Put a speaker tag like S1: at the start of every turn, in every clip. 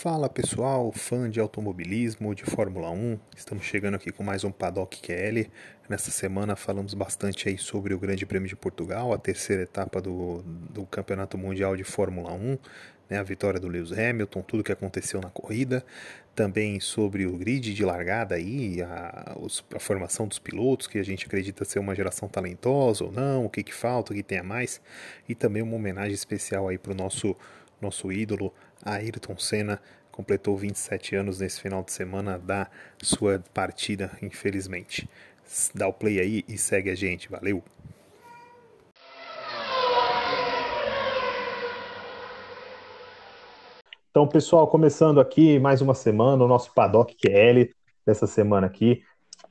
S1: Fala pessoal, fã de automobilismo, de Fórmula 1, estamos chegando aqui com mais um Paddock QL. Nessa semana falamos bastante aí sobre o Grande Prêmio de Portugal, a terceira etapa do, do Campeonato Mundial de Fórmula 1, né, a vitória do Lewis Hamilton, tudo que aconteceu na corrida, também sobre o grid de largada aí, a, a formação dos pilotos, que a gente acredita ser uma geração talentosa ou não, o que, que falta, o que tem a mais, e também uma homenagem especial aí para o nosso, nosso ídolo, Ayrton Senna completou 27 anos nesse final de semana da sua partida, infelizmente. Dá o play aí e segue a gente, valeu! Então, pessoal, começando aqui mais uma semana, o nosso Paddock QL dessa semana aqui.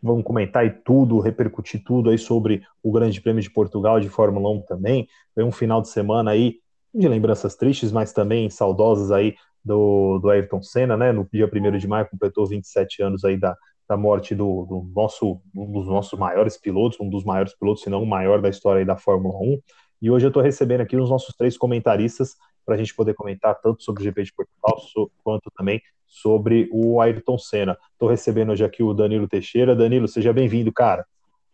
S1: Vamos comentar e tudo, repercutir tudo aí sobre o Grande Prêmio de Portugal de Fórmula 1 também. Foi um final de semana aí de lembranças tristes, mas também saudosas aí do, do Ayrton Senna, né? No dia 1 de maio completou 27 anos aí da, da morte do, do, nosso, um dos nossos maiores pilotos, um dos maiores pilotos, se não o maior da história aí da Fórmula 1. E hoje eu estou recebendo aqui os nossos três comentaristas para a gente poder comentar tanto sobre o GP de Portugal quanto também sobre o Ayrton Senna. Estou recebendo hoje aqui o Danilo Teixeira. Danilo, seja bem-vindo, cara.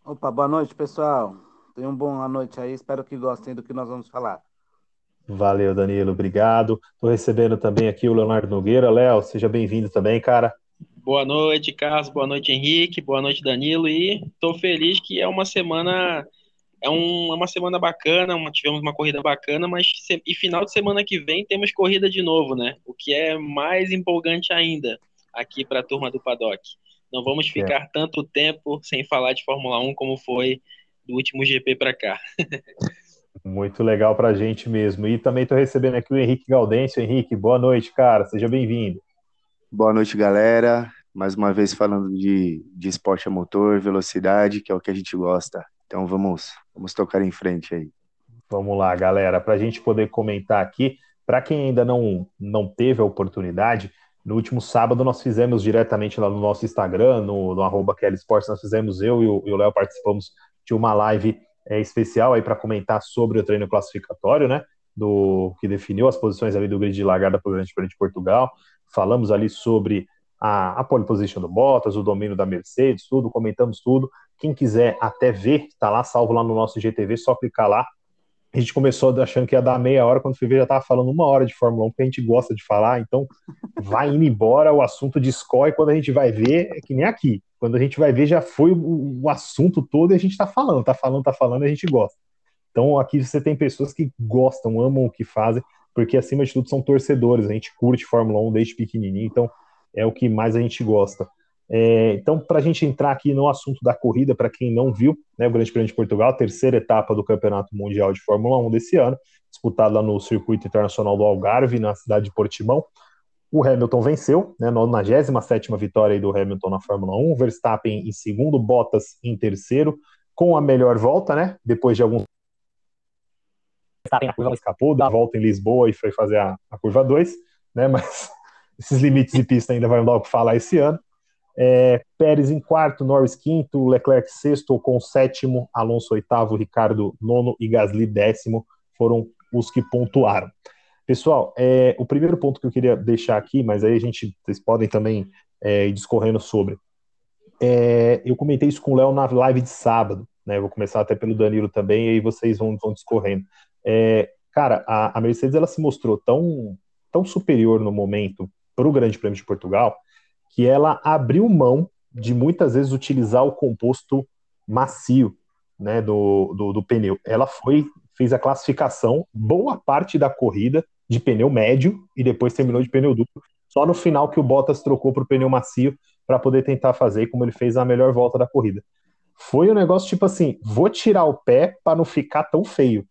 S2: Opa, boa noite, pessoal. Tenham uma boa noite aí. Espero que gostem do que nós vamos falar.
S1: Valeu, Danilo, obrigado. Estou recebendo também aqui o Leonardo Nogueira. Léo, seja bem-vindo também, cara.
S3: Boa noite, Carlos. Boa noite, Henrique. Boa noite, Danilo. E estou feliz que é uma semana é um, é uma semana bacana, uma, tivemos uma corrida bacana, mas se, e final de semana que vem temos corrida de novo, né? O que é mais empolgante ainda aqui para a turma do Paddock. Não vamos é. ficar é. tanto tempo sem falar de Fórmula 1 como foi do último GP para cá.
S1: Muito legal para a gente mesmo. E também estou recebendo aqui o Henrique Gaudêncio. Henrique, boa noite, cara. Seja bem-vindo.
S4: Boa noite, galera. Mais uma vez falando de, de esporte a motor, velocidade, que é o que a gente gosta. Então vamos, vamos tocar em frente aí.
S1: Vamos lá, galera. Para a gente poder comentar aqui, para quem ainda não, não teve a oportunidade, no último sábado nós fizemos diretamente lá no nosso Instagram, no, no arroba Sports, nós fizemos, eu e o Léo participamos de uma live é, especial aí para comentar sobre o treino classificatório, né? Do que definiu as posições ali do grid de largada para o Grande Prêmio de Portugal. Falamos ali sobre a, a pole position do Bottas, o domínio da Mercedes, tudo, comentamos tudo. Quem quiser até ver, tá lá salvo lá no nosso GTV, só clicar lá. A gente começou achando que ia dar meia hora, quando fui ver já tava falando uma hora de Fórmula 1, porque a gente gosta de falar, então vai indo embora, o assunto discorre, quando a gente vai ver, é que nem aqui. Quando a gente vai ver, já foi o, assunto todo e a gente está falando, tá falando, tá falando, a gente gosta. Então aqui você tem pessoas que gostam, amam o que fazem, porque acima de tudo são torcedores, a gente curte Fórmula 1 desde pequenininho, então é o que mais a gente gosta. É, então, para a gente entrar aqui no assunto da corrida, para quem não viu, né, o Grande Prêmio de Portugal, terceira etapa do Campeonato Mundial de Fórmula 1 desse ano, disputado lá no Circuito Internacional do Algarve, na cidade de Portimão. O Hamilton venceu, né, na 97 vitória do Hamilton na Fórmula 1, Verstappen em segundo, Bottas em terceiro, com a melhor volta, né, depois de alguns a curva escapou da volta em Lisboa e foi fazer a, a curva 2, né, mas esses limites de pista ainda vai dar o que falar esse ano. É, Pérez em quarto, Norris quinto, Leclerc sexto com sétimo, Alonso oitavo, Ricardo nono e Gasly décimo foram os que pontuaram. Pessoal, é, o primeiro ponto que eu queria deixar aqui, mas aí a gente, vocês podem também é, ir discorrendo sobre. É, eu comentei isso com o Léo na live de sábado, né? vou começar até pelo Danilo também, e aí vocês vão, vão discorrendo. É, cara, a, a, Mercedes ela se mostrou tão, tão superior no momento para o Grande Prêmio de Portugal que ela abriu mão de muitas vezes utilizar o composto macio né, do, do, do pneu. Ela foi fez a classificação, boa parte da corrida de pneu médio e depois terminou de pneu duplo. Só no final que o Bottas trocou para o pneu macio para poder tentar fazer como ele fez a melhor volta da corrida. Foi um negócio tipo assim: vou tirar o pé para não ficar tão feio.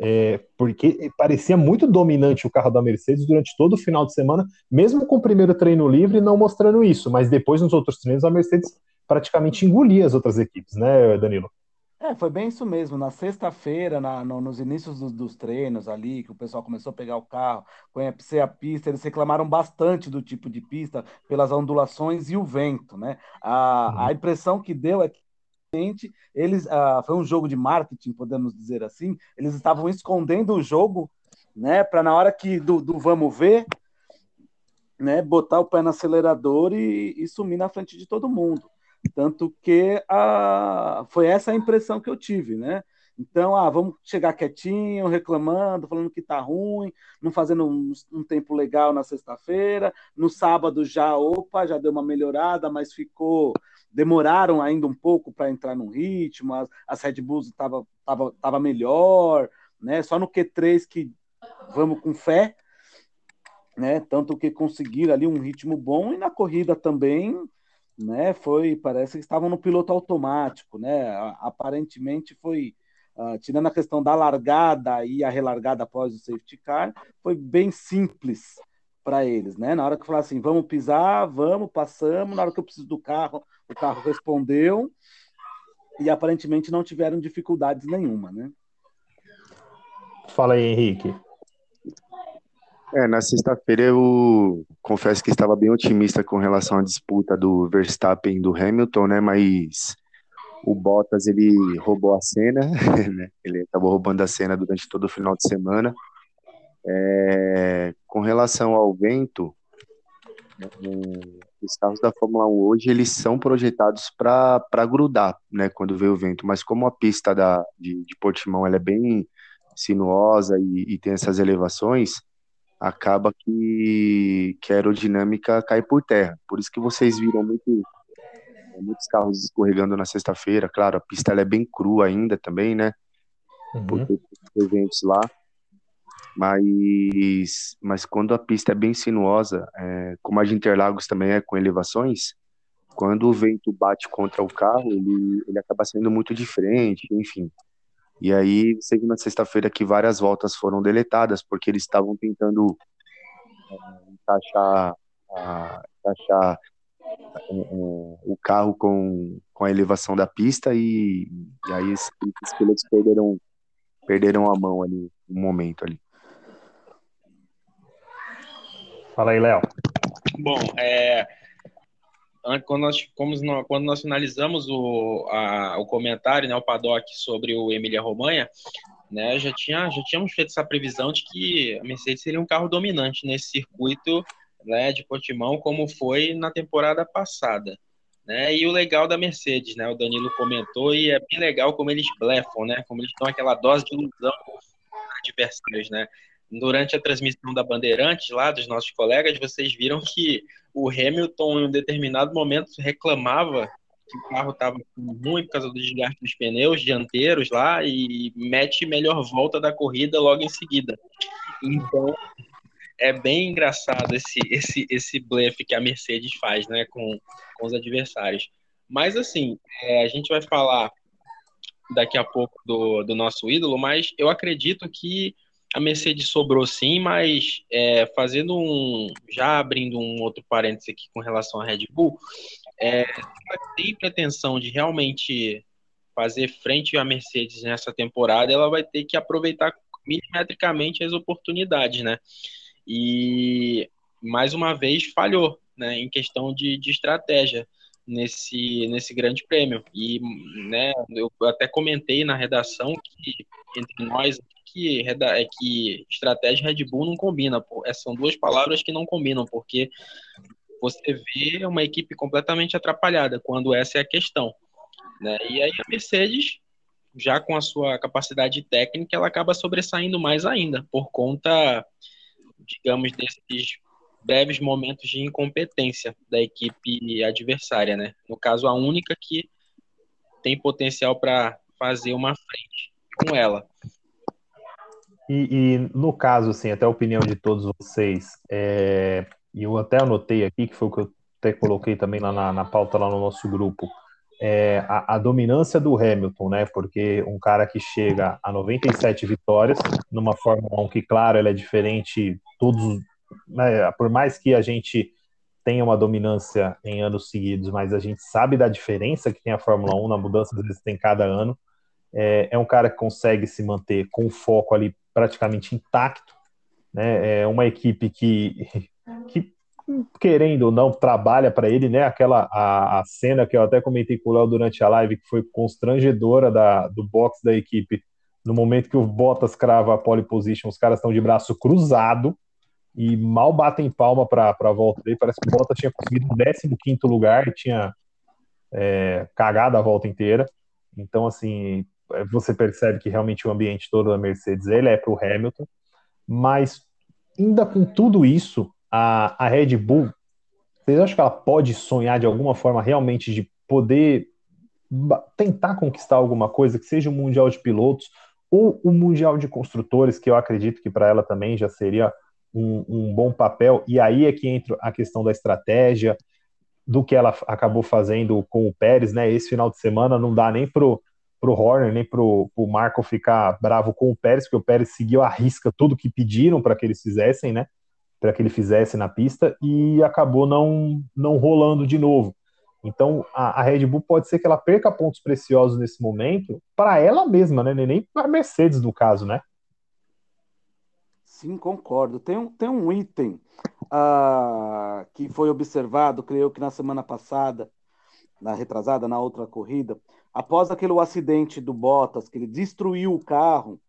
S1: É, porque parecia muito dominante o carro da Mercedes durante todo o final de semana, mesmo com o primeiro treino livre não mostrando isso, mas depois nos outros treinos a Mercedes praticamente engolia as outras equipes, né, Danilo?
S2: É, foi bem isso mesmo. Na sexta-feira, no, nos inícios dos, dos, treinos ali, que o pessoal começou a pegar o carro, conhecer a pista, eles reclamaram bastante do tipo de pista, pelas ondulações e o vento, né? A, uhum. a impressão que deu é que eles uh, foi um jogo de marketing, podemos dizer assim. Eles estavam escondendo o jogo, né? Para na hora que do, do vamos ver, né, botar o pé no acelerador e, e sumir na frente de todo mundo. Tanto que a, foi essa a impressão que eu tive, né? Então, ah, vamos chegar quietinho, reclamando, falando que tá ruim, não fazendo um, um tempo legal na sexta-feira. No sábado já, opa, já deu uma melhorada, mas ficou. Demoraram ainda um pouco para entrar no ritmo, as, as Red Bulls estava tava, tava melhor, né? Só no Q3 que vamos com fé, né? Tanto que conseguiram ali um ritmo bom e na corrida também, né? Foi, parece que estavam no piloto automático, né? Aparentemente foi Uh, tirando a questão da largada e a relargada após o safety car, foi bem simples para eles, né? Na hora que falei assim, vamos pisar, vamos, passamos. Na hora que eu preciso do carro, o carro respondeu e aparentemente não tiveram dificuldades nenhuma, né?
S1: Fala aí, Henrique.
S4: É, na sexta-feira eu confesso que estava bem otimista com relação à disputa do Verstappen e do Hamilton, né? Mas o Bottas ele roubou a cena, né? ele acabou roubando a cena durante todo o final de semana. É, com relação ao vento, os carros da Fórmula 1 hoje eles são projetados para grudar, né, quando vem o vento. Mas como a pista da, de, de Portimão ela é bem sinuosa e, e tem essas elevações, acaba que, que a aerodinâmica cai por terra. Por isso que vocês viram muito muitos carros escorregando na sexta-feira. Claro, a pista é bem crua ainda também, né? Uhum. Porque tem eventos lá. Mas, mas quando a pista é bem sinuosa, é, como a de Interlagos também é com elevações, quando o vento bate contra o carro, ele, ele acaba saindo muito diferente, enfim. E aí, você viu na sexta-feira que várias voltas foram deletadas, porque eles estavam tentando é, encaixar, a, encaixar o carro com, com a elevação da pista e, e aí os pilotos perderam, perderam a mão ali, um momento ali.
S1: Fala aí, Léo.
S3: Bom, é, quando nós, quando nós finalizamos o, a, o comentário, né, o paddock sobre o Emília Romanha, né, já, tinha, já tínhamos feito essa previsão de que a Mercedes seria um carro dominante nesse circuito né, de Portimão, como foi na temporada passada. Né? E o legal da Mercedes, né? O Danilo comentou, e é bem legal como eles blefam, né? Como eles dão aquela dose de ilusão adversários, né? Durante a transmissão da Bandeirantes, lá dos nossos colegas, vocês viram que o Hamilton, em um determinado momento, reclamava que o carro estava ruim por causa do desgaste dos pneus dianteiros lá e mete melhor volta da corrida logo em seguida. Então, é bem engraçado esse, esse, esse blefe que a Mercedes faz né, com, com os adversários. Mas, assim, é, a gente vai falar daqui a pouco do, do nosso ídolo, mas eu acredito que a Mercedes sobrou sim, mas é, fazendo um. Já abrindo um outro parênteses aqui com relação à Red Bull, é, tem pretensão de realmente fazer frente à Mercedes nessa temporada, ela vai ter que aproveitar milimetricamente as oportunidades, né? e mais uma vez falhou né, em questão de, de estratégia nesse, nesse grande prêmio. E né, eu até comentei na redação que entre nós que, é que estratégia Red Bull não combina. É, são duas palavras que não combinam, porque você vê uma equipe completamente atrapalhada quando essa é a questão. Né? E aí a Mercedes, já com a sua capacidade técnica, ela acaba sobressaindo mais ainda, por conta digamos, desses breves momentos de incompetência da equipe adversária, né? No caso, a única que tem potencial para fazer uma frente com ela.
S1: E, e, no caso, assim, até a opinião de todos vocês, é, eu até anotei aqui, que foi o que eu até coloquei também lá na, na pauta lá no nosso grupo, é, a, a, dominância do Hamilton, né? Porque um cara que chega a 97 vitórias numa Fórmula 1 que, claro, ela é diferente, todos, né, por mais que a gente tenha uma dominância em anos seguidos, mas a gente sabe da diferença que tem a Fórmula 1 na mudança que têm cada ano. É, é um cara que consegue se manter com foco ali praticamente intacto, né? É uma equipe que, que querendo ou não, trabalha para ele, né? Aquela a, a, cena que eu até comentei com o Léo durante a live, que foi constrangedora da, do box da equipe, no momento que o Bottas crava a pole position, os caras estão de braço cruzado, e mal batem palma para a volta dele. Parece que o Bottas tinha conseguido o 15 lugar e tinha é, cagado a volta inteira. Então, assim, você percebe que realmente o ambiente todo da Mercedes ele é para o Hamilton, mas ainda com tudo isso, a, a Red Bull, vocês acham que ela pode sonhar de alguma forma realmente de poder tentar conquistar alguma coisa, que seja o um Mundial de Pilotos ou o um Mundial de Construtores, que eu acredito que para ela também já seria um, um, bom papel, e aí é que entra a questão da estratégia, do que ela acabou fazendo com o Pérez, né? Esse final de semana não dá nem pro, pro Horner, nem pro, pro Marco ficar bravo com o Pérez, porque o Pérez seguiu a risca tudo que pediram para que eles fizessem, né? Para que ele fizesse na pista, e acabou não, não rolando de novo. Então, a, a, Red Bull pode ser que ela perca pontos preciosos nesse momento para ela mesma, né? Nem para a Mercedes, no caso, né?
S2: Sim, concordo. Tem um, tem um item uh, que foi observado, creio que na semana passada, na retrasada, na outra corrida, após aquele acidente do Bottas, que ele destruiu o carro,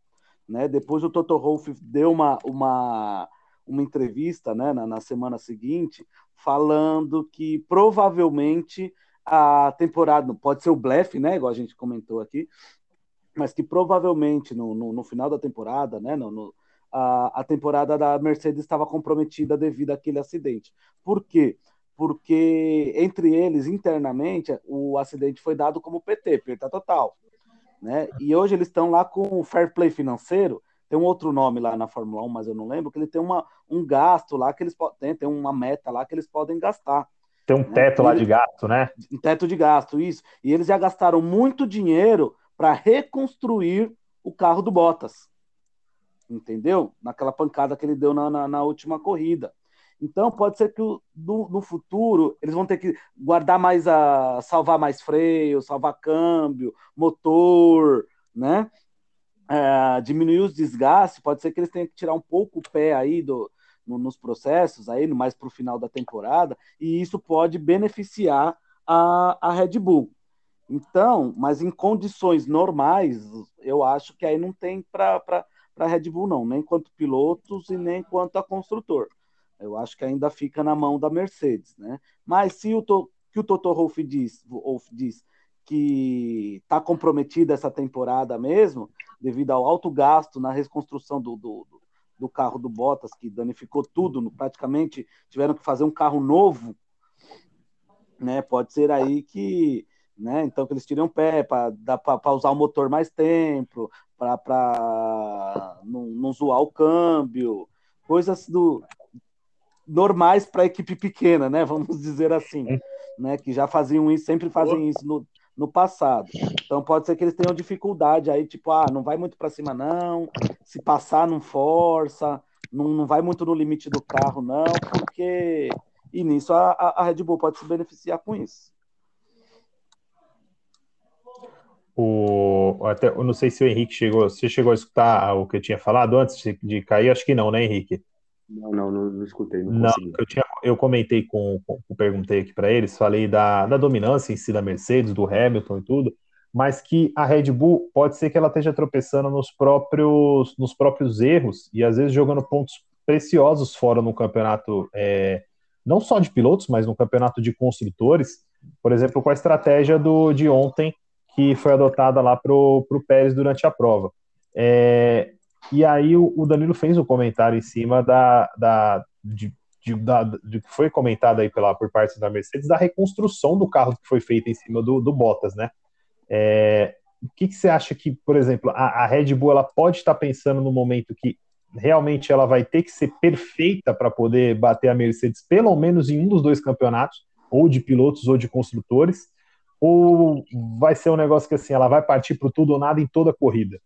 S2: né? Depois o Toto Wolff deu uma, uma, uma entrevista, né, na, na semana seguinte, falando que provavelmente a temporada, pode ser o blefe, né, igual a gente comentou aqui, mas que provavelmente no, no, no final da temporada, né, no, no a, a temporada da Mercedes estava comprometida devido àquele acidente. Por quê? Porque entre eles, internamente, o acidente foi dado como PT, perda total. Né? E hoje eles estão lá com o fair play financeiro, tem um outro nome lá na Fórmula 1, mas eu não lembro, que ele tem uma, um gasto lá que eles podem, tem uma meta lá que eles podem gastar.
S1: Tem um né? teto né? lá de gasto, né?
S2: Um teto de gasto, isso. E eles já gastaram muito dinheiro para reconstruir o carro do Bottas entendeu? Naquela pancada que ele deu na, na, na última corrida. Então, pode ser que no, no, futuro eles vão ter que guardar mais a. salvar mais freio, salvar câmbio, motor, né? É, diminuir os desgastes. Pode ser que eles tenham que tirar um pouco o pé aí do, no, nos processos, aí, mais para o final da temporada, e isso pode beneficiar a, a Red Bull. Então, mas em condições normais, eu acho que aí não tem para para a Red Bull, não, nem quanto pilotos e nem quanto a construtor. Eu acho que ainda fica na mão da Mercedes, né? Mas se o to, que o Toto Wolff diz, Wolff diz que está comprometida essa temporada mesmo, devido ao alto gasto na reconstrução do, do, do carro do Bottas, que danificou tudo, praticamente tiveram que fazer um carro novo, né? Pode ser aí que né? Então que eles tiram pé para usar o motor mais tempo, para não, não zoar o câmbio, coisas do normais para equipe pequena, né? Vamos dizer assim, né? Que já faziam isso, sempre fazem isso no, no passado. Então pode ser que eles tenham dificuldade aí, tipo, ah, não vai muito para cima não, se passar não força, não, não vai muito no limite do carro não, porque e nisso a, a Red Bull pode se beneficiar com isso.
S1: O, até, eu não sei se o Henrique chegou. Você chegou a escutar o que eu tinha falado antes de, de cair? Acho que não, né, Henrique?
S4: Não, não, não, não escutei. Não,
S1: não eu, tinha, eu comentei com, com perguntei aqui para eles, falei da, da dominância em si da Mercedes, do Hamilton e tudo, mas que a Red Bull pode ser que ela esteja tropeçando nos próprios, nos próprios erros e às vezes jogando pontos preciosos fora no campeonato, é, não só de pilotos, mas no campeonato de construtores. Por exemplo, com a estratégia do, de ontem que foi adotada lá para o Pérez durante a prova. É, e aí o, o, Danilo fez um comentário em cima da, da, de, de, da, de que foi comentado aí pela, por parte da Mercedes da reconstrução do carro que foi feita em cima do, do Bottas, né? É, o que, que, você acha que, por exemplo, a, a Red Bull ela pode estar pensando no momento que realmente ela vai ter que ser perfeita para poder bater a Mercedes, pelo menos em um dos dois campeonatos, ou de pilotos ou de construtores, ou vai ser um negócio que assim, ela vai partir para tudo ou nada em toda a corrida?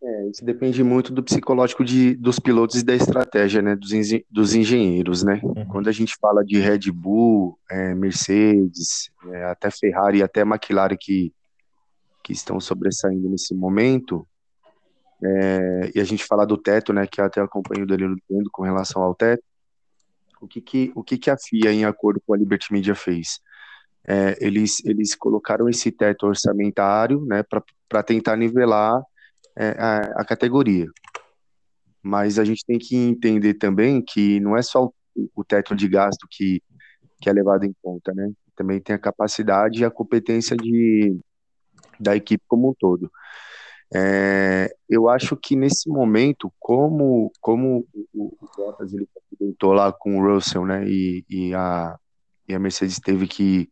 S4: É, isso depende muito do psicológico de, dos pilotos e da estratégia, né, dos, dos engenheiros, né? Uhum. Quando a gente fala de Red Bull, é, Mercedes, é, até Ferrari, até McLaren que, que estão sobressaindo nesse momento, é, e a gente fala do teto, né, que até acompanho o Danilo tendo com relação ao teto, o que que, o que que a FIA, em acordo com a Liberty Media, fez? é, eles, eles colocaram esse teto orçamentário né, para tentar nivelar é, a, a, categoria. mas a gente tem que entender também que não é só o, o teto de gasto que, que é levado em conta, né? Também tem a capacidade e a competência de, da equipe como um todo. É, eu acho que nesse momento, como, como o, o Bottas ele tentou lá com o Russell, né, e, e, a, e a Mercedes teve que,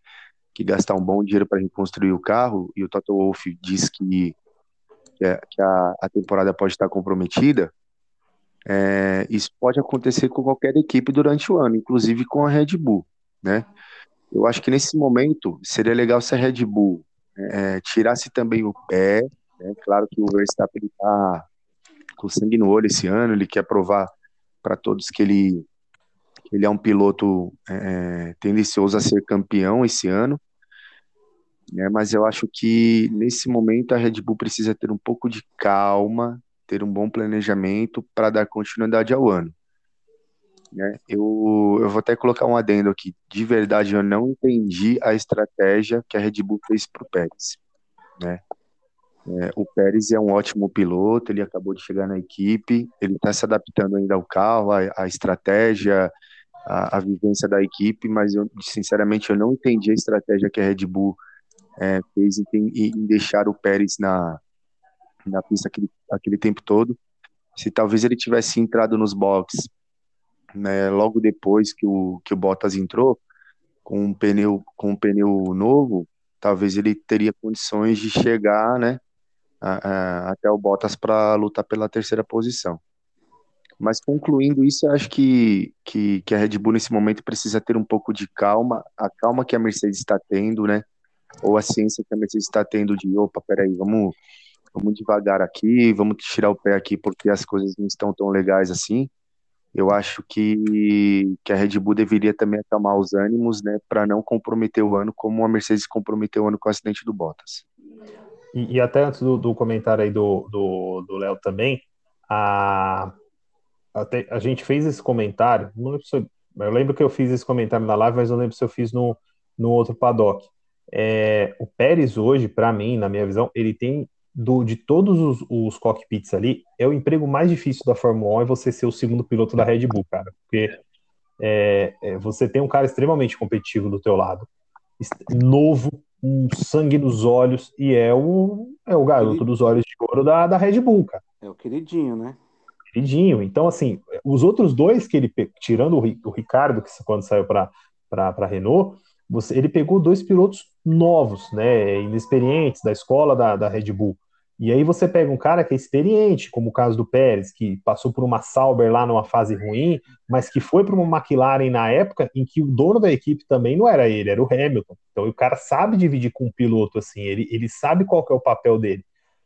S4: que gastar um bom dinheiro para reconstruir o carro, e o Toto Wolff diz que, que, a, que a, a temporada pode estar comprometida, é, isso pode acontecer com qualquer equipe durante o ano, inclusive com a Red Bull, né? Eu acho que nesse momento seria legal se a Red Bull é, tirasse também o pé né? Claro que o Verstappen está com sangue no olho esse ano, ele quer provar para todos que ele, que ele é um piloto é, tendencioso a ser campeão esse ano. Né? Mas eu acho que nesse momento a Red Bull precisa ter um pouco de calma, ter um bom planejamento para dar continuidade ao ano. Né? Eu, eu vou até colocar um adendo aqui. De verdade, eu não entendi a estratégia que a Red Bull fez para o Pérez. Né? É, o Pérez é um ótimo piloto, ele acabou de chegar na equipe, ele está se adaptando ainda ao carro, à, estratégia, à, vivência da equipe, mas eu, sinceramente eu não entendi a estratégia que a Red Bull é, fez em, em, deixar o Pérez na, na pista aquele, aquele tempo todo. Se talvez ele tivesse entrado nos boxes né, logo depois que o, que o Bottas entrou, com um pneu, com um pneu novo, talvez ele teria condições de chegar, né, até o Bottas para lutar pela terceira posição. Mas concluindo isso, eu acho que, que, que, a Red Bull nesse momento precisa ter um pouco de calma, a calma que a Mercedes está tendo, né? Ou a ciência que a Mercedes está tendo de, opa, peraí, vamos, vamos devagar aqui, vamos tirar o pé aqui porque as coisas não estão tão legais assim. Eu acho que, que a Red Bull deveria também acalmar os ânimos, né? Para não comprometer o ano como a Mercedes comprometeu o ano com o acidente do Bottas.
S1: E, e até antes do, do, comentário aí do Léo também, a, a gente fez esse comentário, não lembro se eu, eu, lembro que eu fiz esse comentário na live, mas não lembro se eu fiz no, no outro paddock. É, o Pérez hoje, para mim, na minha visão, ele tem do, de todos os, os, cockpits ali, é o emprego mais difícil da Fórmula 1 é você ser o segundo piloto da Red Bull, cara. Porque é, é, você tem um cara extremamente competitivo do teu lado, novo, um sangue nos olhos e é o, é o garoto dos olhos de ouro da, da Red Bull, cara.
S2: É o queridinho, né?
S1: Queridinho. Então, assim, os outros dois que ele, tirando o, Ricardo, que quando saiu para Renault, você, ele pegou dois pilotos novos, né, inexperientes da escola da, da Red Bull. E aí você pega um cara que é experiente, como o caso do Pérez, que passou por uma Sauber lá numa fase ruim, mas que foi para uma McLaren na época em que o dono da equipe também não era ele, era o Hamilton. Então o cara sabe dividir com o piloto, assim, ele, ele sabe qual é o papel dele.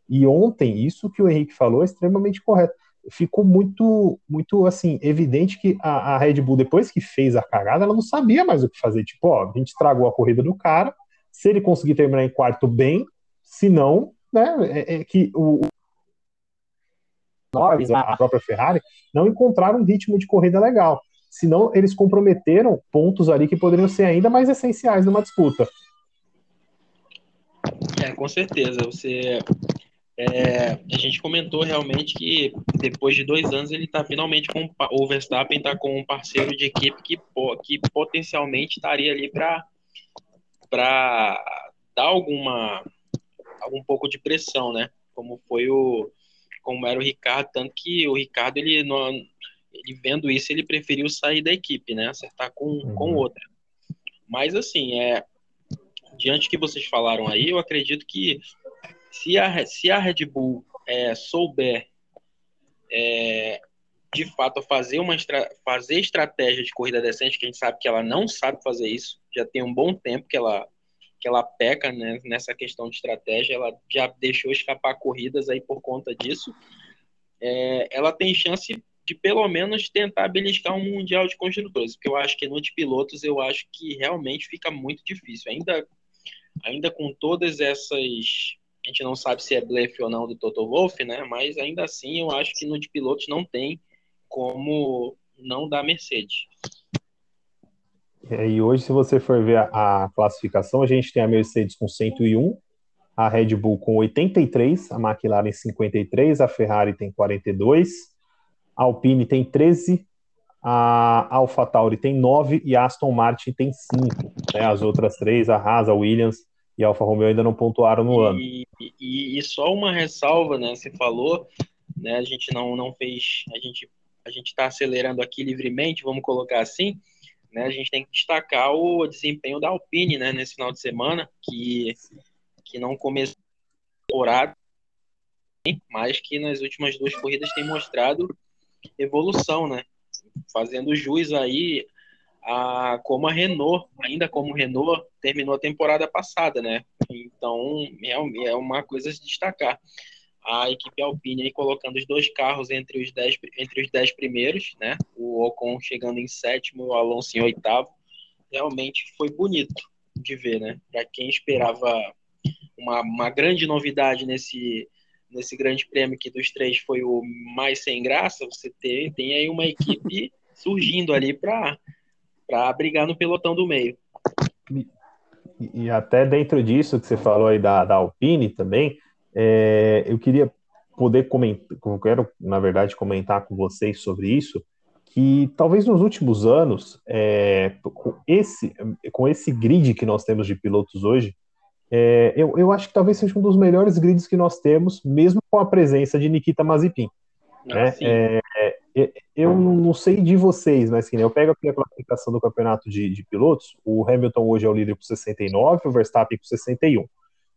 S1: E ontem, isso que o Henrique falou é extremamente correto. Ficou muito, muito assim, evidente que a, a Red Bull, depois que fez a cagada, ela não sabia mais o que fazer. Tipo, ó, a gente estragou a corrida do cara, se ele conseguir terminar em quarto, bem, se não, né, é, é que o, Norris, a própria Ferrari, não encontraram um ritmo de corrida legal. Senão, eles comprometeram pontos ali que poderiam ser ainda mais essenciais numa disputa.
S3: É, com certeza. Você, é, a gente comentou realmente que depois de dois anos ele está finalmente com o Verstappen está com um parceiro de equipe que, que potencialmente estaria ali para para dar alguma um pouco de pressão, né? Como foi o como era o Ricardo, tanto que o Ricardo ele não, ele vendo isso ele preferiu sair da equipe, né? Acertar com uhum. com outra. Mas assim, é diante do que vocês falaram aí, eu acredito que se a se a Red Bull é, souber é, de fato fazer uma estra fazer estratégia de corrida decente, que a gente sabe que ela não sabe fazer isso, já tem um bom tempo que ela que ela peca né, nessa questão de estratégia, ela já deixou escapar corridas aí por conta disso. É, ela tem chance de pelo menos tentar beliscar um mundial de construtores, porque eu acho que no de pilotos eu acho que realmente fica muito difícil. Ainda, ainda com todas essas, a gente não sabe se é blefe ou não do Toto Wolff, né? Mas ainda assim eu acho que no de pilotos não tem como não dar Mercedes.
S1: É, e hoje, se você for ver a, a, classificação, a gente tem a Mercedes com 101, a Red Bull com 83, a McLaren 53, a Ferrari tem 42, a Alpine tem 13, a AlphaTauri tem 9 e a Aston Martin tem 5. Né? As outras três, a Haas, a Williams e a Alfa Romeo ainda não pontuaram no
S3: e,
S1: ano.
S3: E, e, só uma ressalva, né? Você falou, né? A gente não, não fez, a gente a gente está acelerando aqui livremente, vamos colocar assim, né? A gente tem que destacar o desempenho da Alpine, né? Nesse final de semana, que que não começou a temporada, mas que nas últimas duas corridas tem mostrado evolução, né? Fazendo jus aí a como a Renault, ainda como Renault, terminou a temporada passada, né? Então, é, é uma coisa a se destacar. A equipe Alpine aí colocando os dois carros entre os dez, entre os dez primeiros, né? O Ocon chegando em sétimo, o Alonso em oitavo. Realmente foi bonito de ver, né? Para quem esperava uma, uma grande novidade nesse, nesse grande prêmio que dos três foi o mais sem graça, você tem, tem aí uma equipe surgindo ali para brigar no pelotão do meio.
S1: E, e, até dentro disso que você falou aí da, da Alpine também, é, eu queria poder comentar, eu quero, na verdade, comentar com vocês sobre isso, que talvez nos últimos anos, é, com, esse, com esse grid que nós temos de pilotos hoje, é, eu, eu acho que talvez seja um dos melhores grids que nós temos, mesmo com a presença de Nikita Mazepin. Ah, né? É, é, eu não sei de vocês, mas assim, eu pego aqui a classificação do campeonato de, de, pilotos, o Hamilton hoje é o líder com 69, o Verstappen com 61.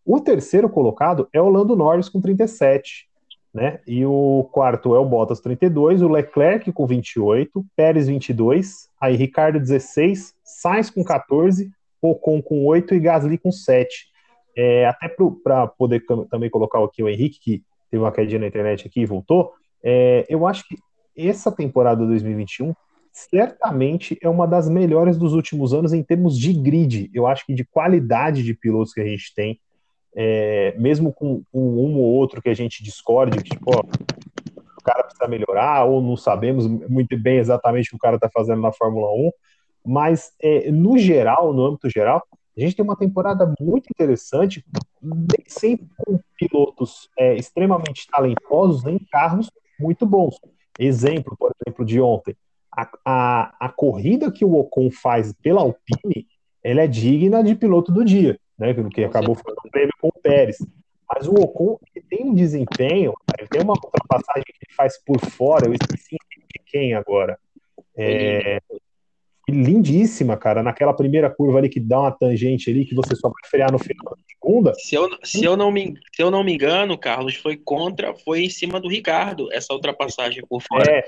S1: O terceiro colocado é o Lando Norris com 37, né? E o quarto é o Bottas 32, o Leclerc com 28, Pérez 22, aí Ricardo 16, Sainz com 14, Ocon com 8 e Gasly com 7. É, até para poder também colocar aqui o Henrique, que teve uma quedinha na internet aqui e voltou, é, eu acho que essa temporada 2021 certamente é uma das melhores dos últimos anos em termos de grid. Eu acho que de qualidade de pilotos que a gente tem, é, mesmo com, com, um ou outro que a gente discorde, que tipo, ó, o cara precisa melhorar, ou não sabemos muito bem exatamente o que o cara está fazendo na Fórmula 1, mas é, no geral, no âmbito geral, a gente tem uma temporada muito interessante, sempre com pilotos é, extremamente talentosos em carros muito bons. Exemplo, por exemplo, de ontem. A, a, a corrida que o Ocon faz pela Alpine, ela é digna de piloto do dia, né? Que acabou um prêmio com o Pérez. Mas o Ocon tem um desempenho, ele tem uma ultrapassagem que ele faz por fora, eu esqueci de quem agora. É, lindíssima, cara, naquela primeira curva ali que dá uma tangente ali, que você só vai frear no final da segunda.
S3: Se eu, se eu, não, me, se eu não me engano, Carlos, foi contra, foi em cima do Ricardo, essa ultrapassagem por fora. É,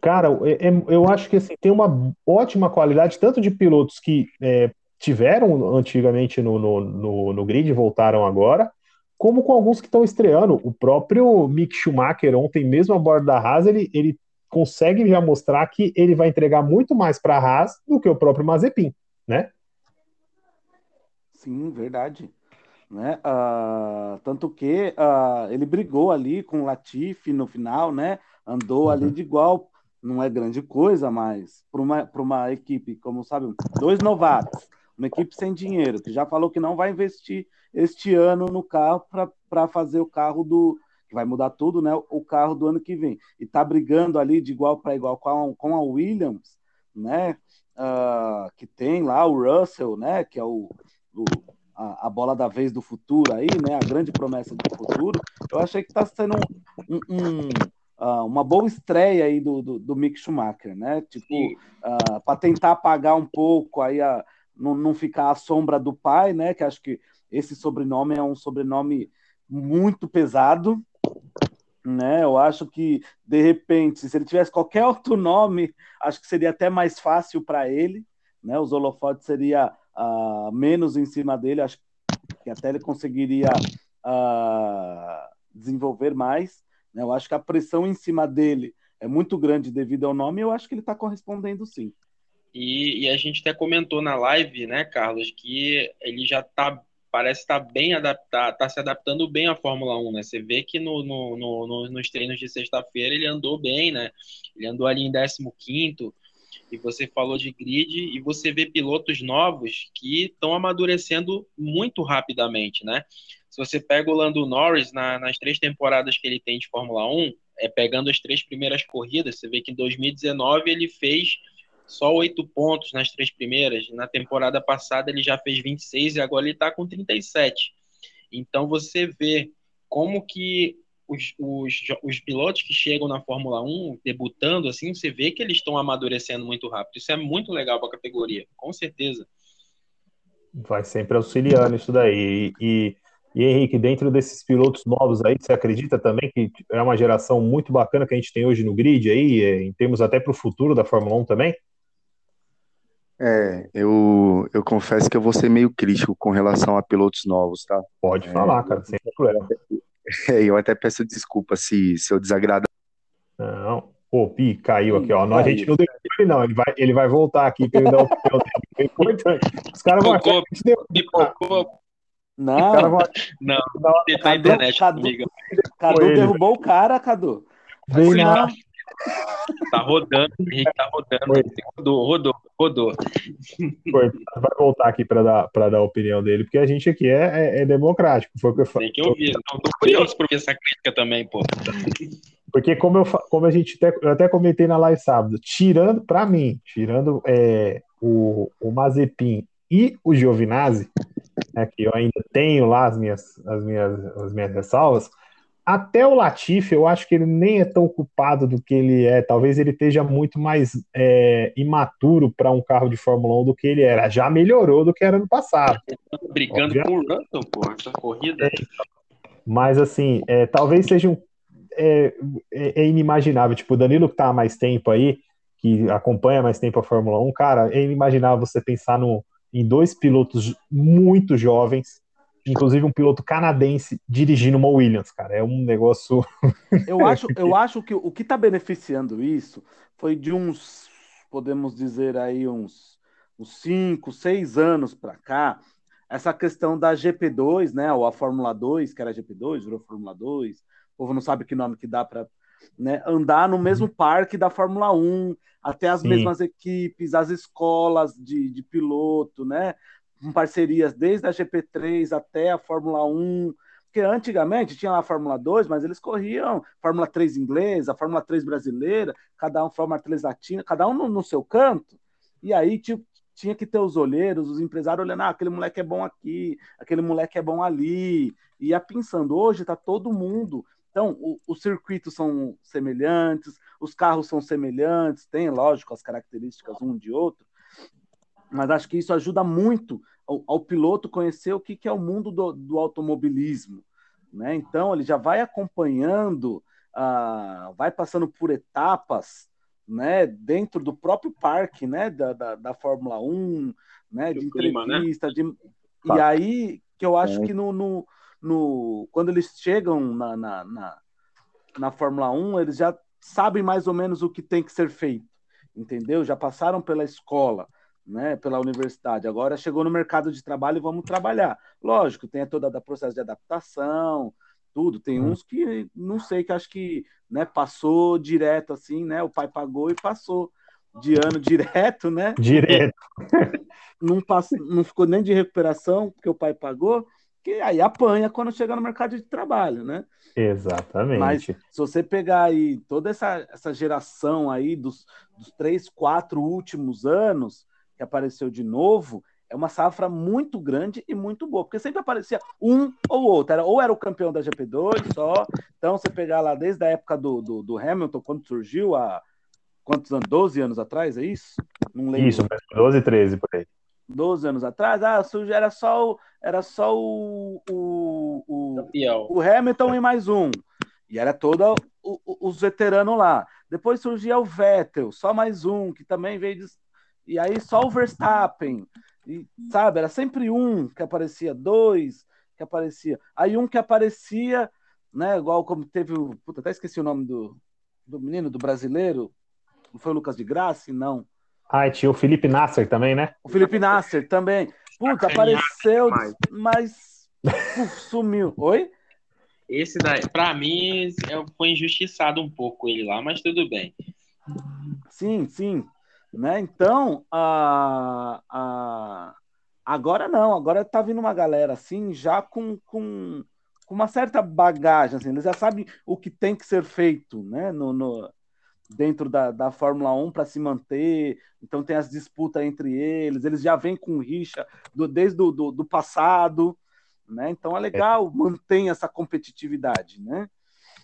S1: cara, é, é, eu acho que assim, tem uma ótima qualidade, tanto de pilotos que é, tiveram antigamente no, no, no, no grid voltaram agora, como com alguns que estão estreando. O próprio Mick Schumacher, ontem mesmo a bordo da Haas, ele, ele consegue já mostrar que ele vai entregar muito mais para a Haas do que o próprio Mazepin, né?
S2: Sim, verdade. Né? Uh, tanto que uh, ele brigou ali com o Latifi no final, né? Andou uhum. ali de igual, não é grande coisa, mas para uma, uma equipe, como sabe, dois novatos, uma equipe sem dinheiro, que já falou que não vai investir este ano no carro para fazer o carro do, que vai mudar tudo, né? O carro do ano que vem. E tá brigando ali de igual para igual com a, com a Williams, né? Uh, que tem lá o Russell, né? Que é o, o a, a, bola da vez do futuro aí, né? A grande promessa do futuro. Eu achei que está sendo um, um, uh, uma boa estreia aí do, do, do Mick Schumacher, né? Tipo, uh, ah, para tentar apagar um pouco aí a não, não ficar à sombra do pai, né? Que acho que esse sobrenome é um sobrenome muito pesado, né? Eu acho que de repente, se ele tivesse qualquer outro nome, acho que seria até mais fácil para ele, né? Os holofotes seria uh, menos em cima dele, acho que até ele conseguiria uh, desenvolver mais. Né? Eu acho que a pressão em cima dele é muito grande devido ao nome. E eu acho que ele está correspondendo sim.
S3: E, e, a gente até comentou na live, né, Carlos, que ele já está parece estar tá bem adaptado, está se adaptando bem à Fórmula 1, né? Você vê que no, no, no, nos treinos de sexta-feira ele andou bem, né? Ele andou ali em 15 e você falou de grid, e você vê pilotos novos que estão amadurecendo muito rapidamente, né? Se você pega o Lando Norris na, nas três temporadas que ele tem de Fórmula 1, é, pegando as três primeiras corridas, você vê que em 2019 ele fez só oito pontos nas três primeiras. Na temporada passada ele já fez 26 e agora ele está com 37. Então você vê como que os, os, os pilotos que chegam na Fórmula 1 debutando assim, você vê que eles estão amadurecendo muito rápido. Isso é muito legal para a categoria, com certeza.
S1: Vai sempre auxiliando isso daí. E, e Henrique, dentro desses pilotos novos aí, você acredita também que é uma geração muito bacana que a gente tem hoje no grid aí, em termos até para o futuro da Fórmula 1 também?
S4: É, eu, eu confesso que eu vou ser meio crítico com relação a pilotos novos, tá?
S1: Pode falar, cara, sem problema.
S4: É, eu até peço desculpa se, se eu desagradar.
S1: Não, pô, Pi, caiu aqui, ó. Não, a gente não deu ele, não. Ele vai, ele vai voltar aqui para ele dar o opinião dele. É importante. Os caras vão achar que deu.
S3: Pipocou.
S2: Não,
S3: vão... não, não, tá internet
S2: Cadu, Cadu derrubou o cara, Cadu.
S1: Vem não.
S3: Tá rodando, Henrique tá rodando. Rodou, rodou, rodou.
S1: Vai voltar aqui para dar, pra dar a opinião dele, porque a gente aqui é, é, é democrático. Foi o que eu
S3: falei. Tem que ouvir. Não, tô curioso por ver essa crítica também, pô.
S1: Porque como, eu, como a gente até, eu até comentei na live sábado, tirando, para mim, tirando é, o, o Mazepin e o Giovinazzi, né, que eu ainda tenho lá as minhas, as minhas, as minhas ressalvas, até o Latifi, eu acho que ele nem é tão culpado do que ele é. Talvez ele esteja muito mais é, imaturo para um carro de Fórmula 1 do que ele era. Já melhorou do que era no passado.
S3: Brigando com o Russell, pô, essa corrida. É,
S1: mas assim, é, talvez seja um. É, é, é, inimaginável. Tipo, o Danilo que tá há mais tempo aí, que acompanha mais tempo a Fórmula 1, cara, é inimaginável você pensar no, em dois pilotos muito jovens inclusive um piloto canadense dirigindo uma Williams, cara. É um negócio.
S2: Eu acho, eu acho que o que está beneficiando isso foi de uns, podemos dizer aí, uns, uns cinco, seis anos para cá, essa questão da GP2, né? Ou a Fórmula 2, que era GP2, virou Fórmula 2. O povo não sabe que nome que dá para né, andar no mesmo uhum. parque da Fórmula 1, até as Sim. mesmas equipes, as escolas de, de piloto, né? Parcerias desde a GP3 até a Fórmula 1, porque antigamente tinha lá a Fórmula 2, mas eles corriam Fórmula 3 inglesa, Fórmula 3 brasileira, cada um Fórmula 3 latina, cada um no, no seu canto, e aí tipo, tinha que ter os olheiros, os empresários olhando, ah, aquele moleque é bom aqui, aquele moleque é bom ali, e ia pensando, hoje está todo mundo. Então, os circuitos são semelhantes, os carros são semelhantes, tem, lógico, as características um de outro, mas acho que isso ajuda muito ao, ao piloto conhecer o que, que é o mundo do, do automobilismo. Né? Então, ele já vai acompanhando, uh, vai passando por etapas né, dentro do próprio parque né, da, da, da Fórmula 1, né, de clima, né? entrevista. Né? De... E aí que eu acho é. que no, no, no, quando eles chegam na, na, na, na Fórmula 1, eles já sabem mais ou menos o que tem que ser feito, entendeu? Já passaram pela escola né, pela universidade. Agora chegou no mercado de trabalho e vamos trabalhar. Lógico, tem todo o processo de adaptação, tudo. Tem hum. uns que não sei, que acho que né, passou direto assim, né? O pai pagou e passou de ano direto, né?
S1: Direto.
S2: não, passa, não ficou nem de recuperação, porque o pai pagou, que aí apanha quando chega no mercado de trabalho, né?
S1: Exatamente.
S2: Mas se você pegar aí toda essa, essa geração aí dos, dos três, quatro últimos anos, que apareceu de novo, é uma safra muito grande e muito boa, porque sempre aparecia um ou outro, era, ou era o campeão da GP2 só, então você pegar lá desde a época do, do, do Hamilton, quando surgiu, há quantos anos? 12 anos atrás, é isso?
S1: Não lembro. Isso, 12, 13 por aí.
S2: 12 anos atrás, ah, era só o, era só o, o, o, o Hamilton e mais um. E era todo o, os veteranos lá. Depois surgia o Vettel, só mais um, que também veio de, e aí só o Verstappen, e, sabe? Era sempre um que aparecia, dois que aparecia. Aí um que aparecia, né? Igual como teve o. Puta, até esqueci o nome do, do menino, do brasileiro. Não foi o Lucas de Graça? Não.
S1: Ah, tinha o Felipe Nasser também, né?
S2: O Felipe Nasser também. Puta, apareceu, mas uf, sumiu. Oi?
S3: Esse daí, pra mim, foi injustiçado um pouco ele lá, mas tudo bem.
S2: Sim, sim. Né? Então, a, a, agora não, agora tá vindo uma galera assim, já com, com, com uma certa bagagem, assim, eles já sabem o que tem que ser feito, né? No, no dentro da, da Fórmula 1 para se manter, então tem as disputas entre eles, eles já vêm com rixa do, desde o do, do passado, né? Então é legal, é. mantém essa competitividade, né?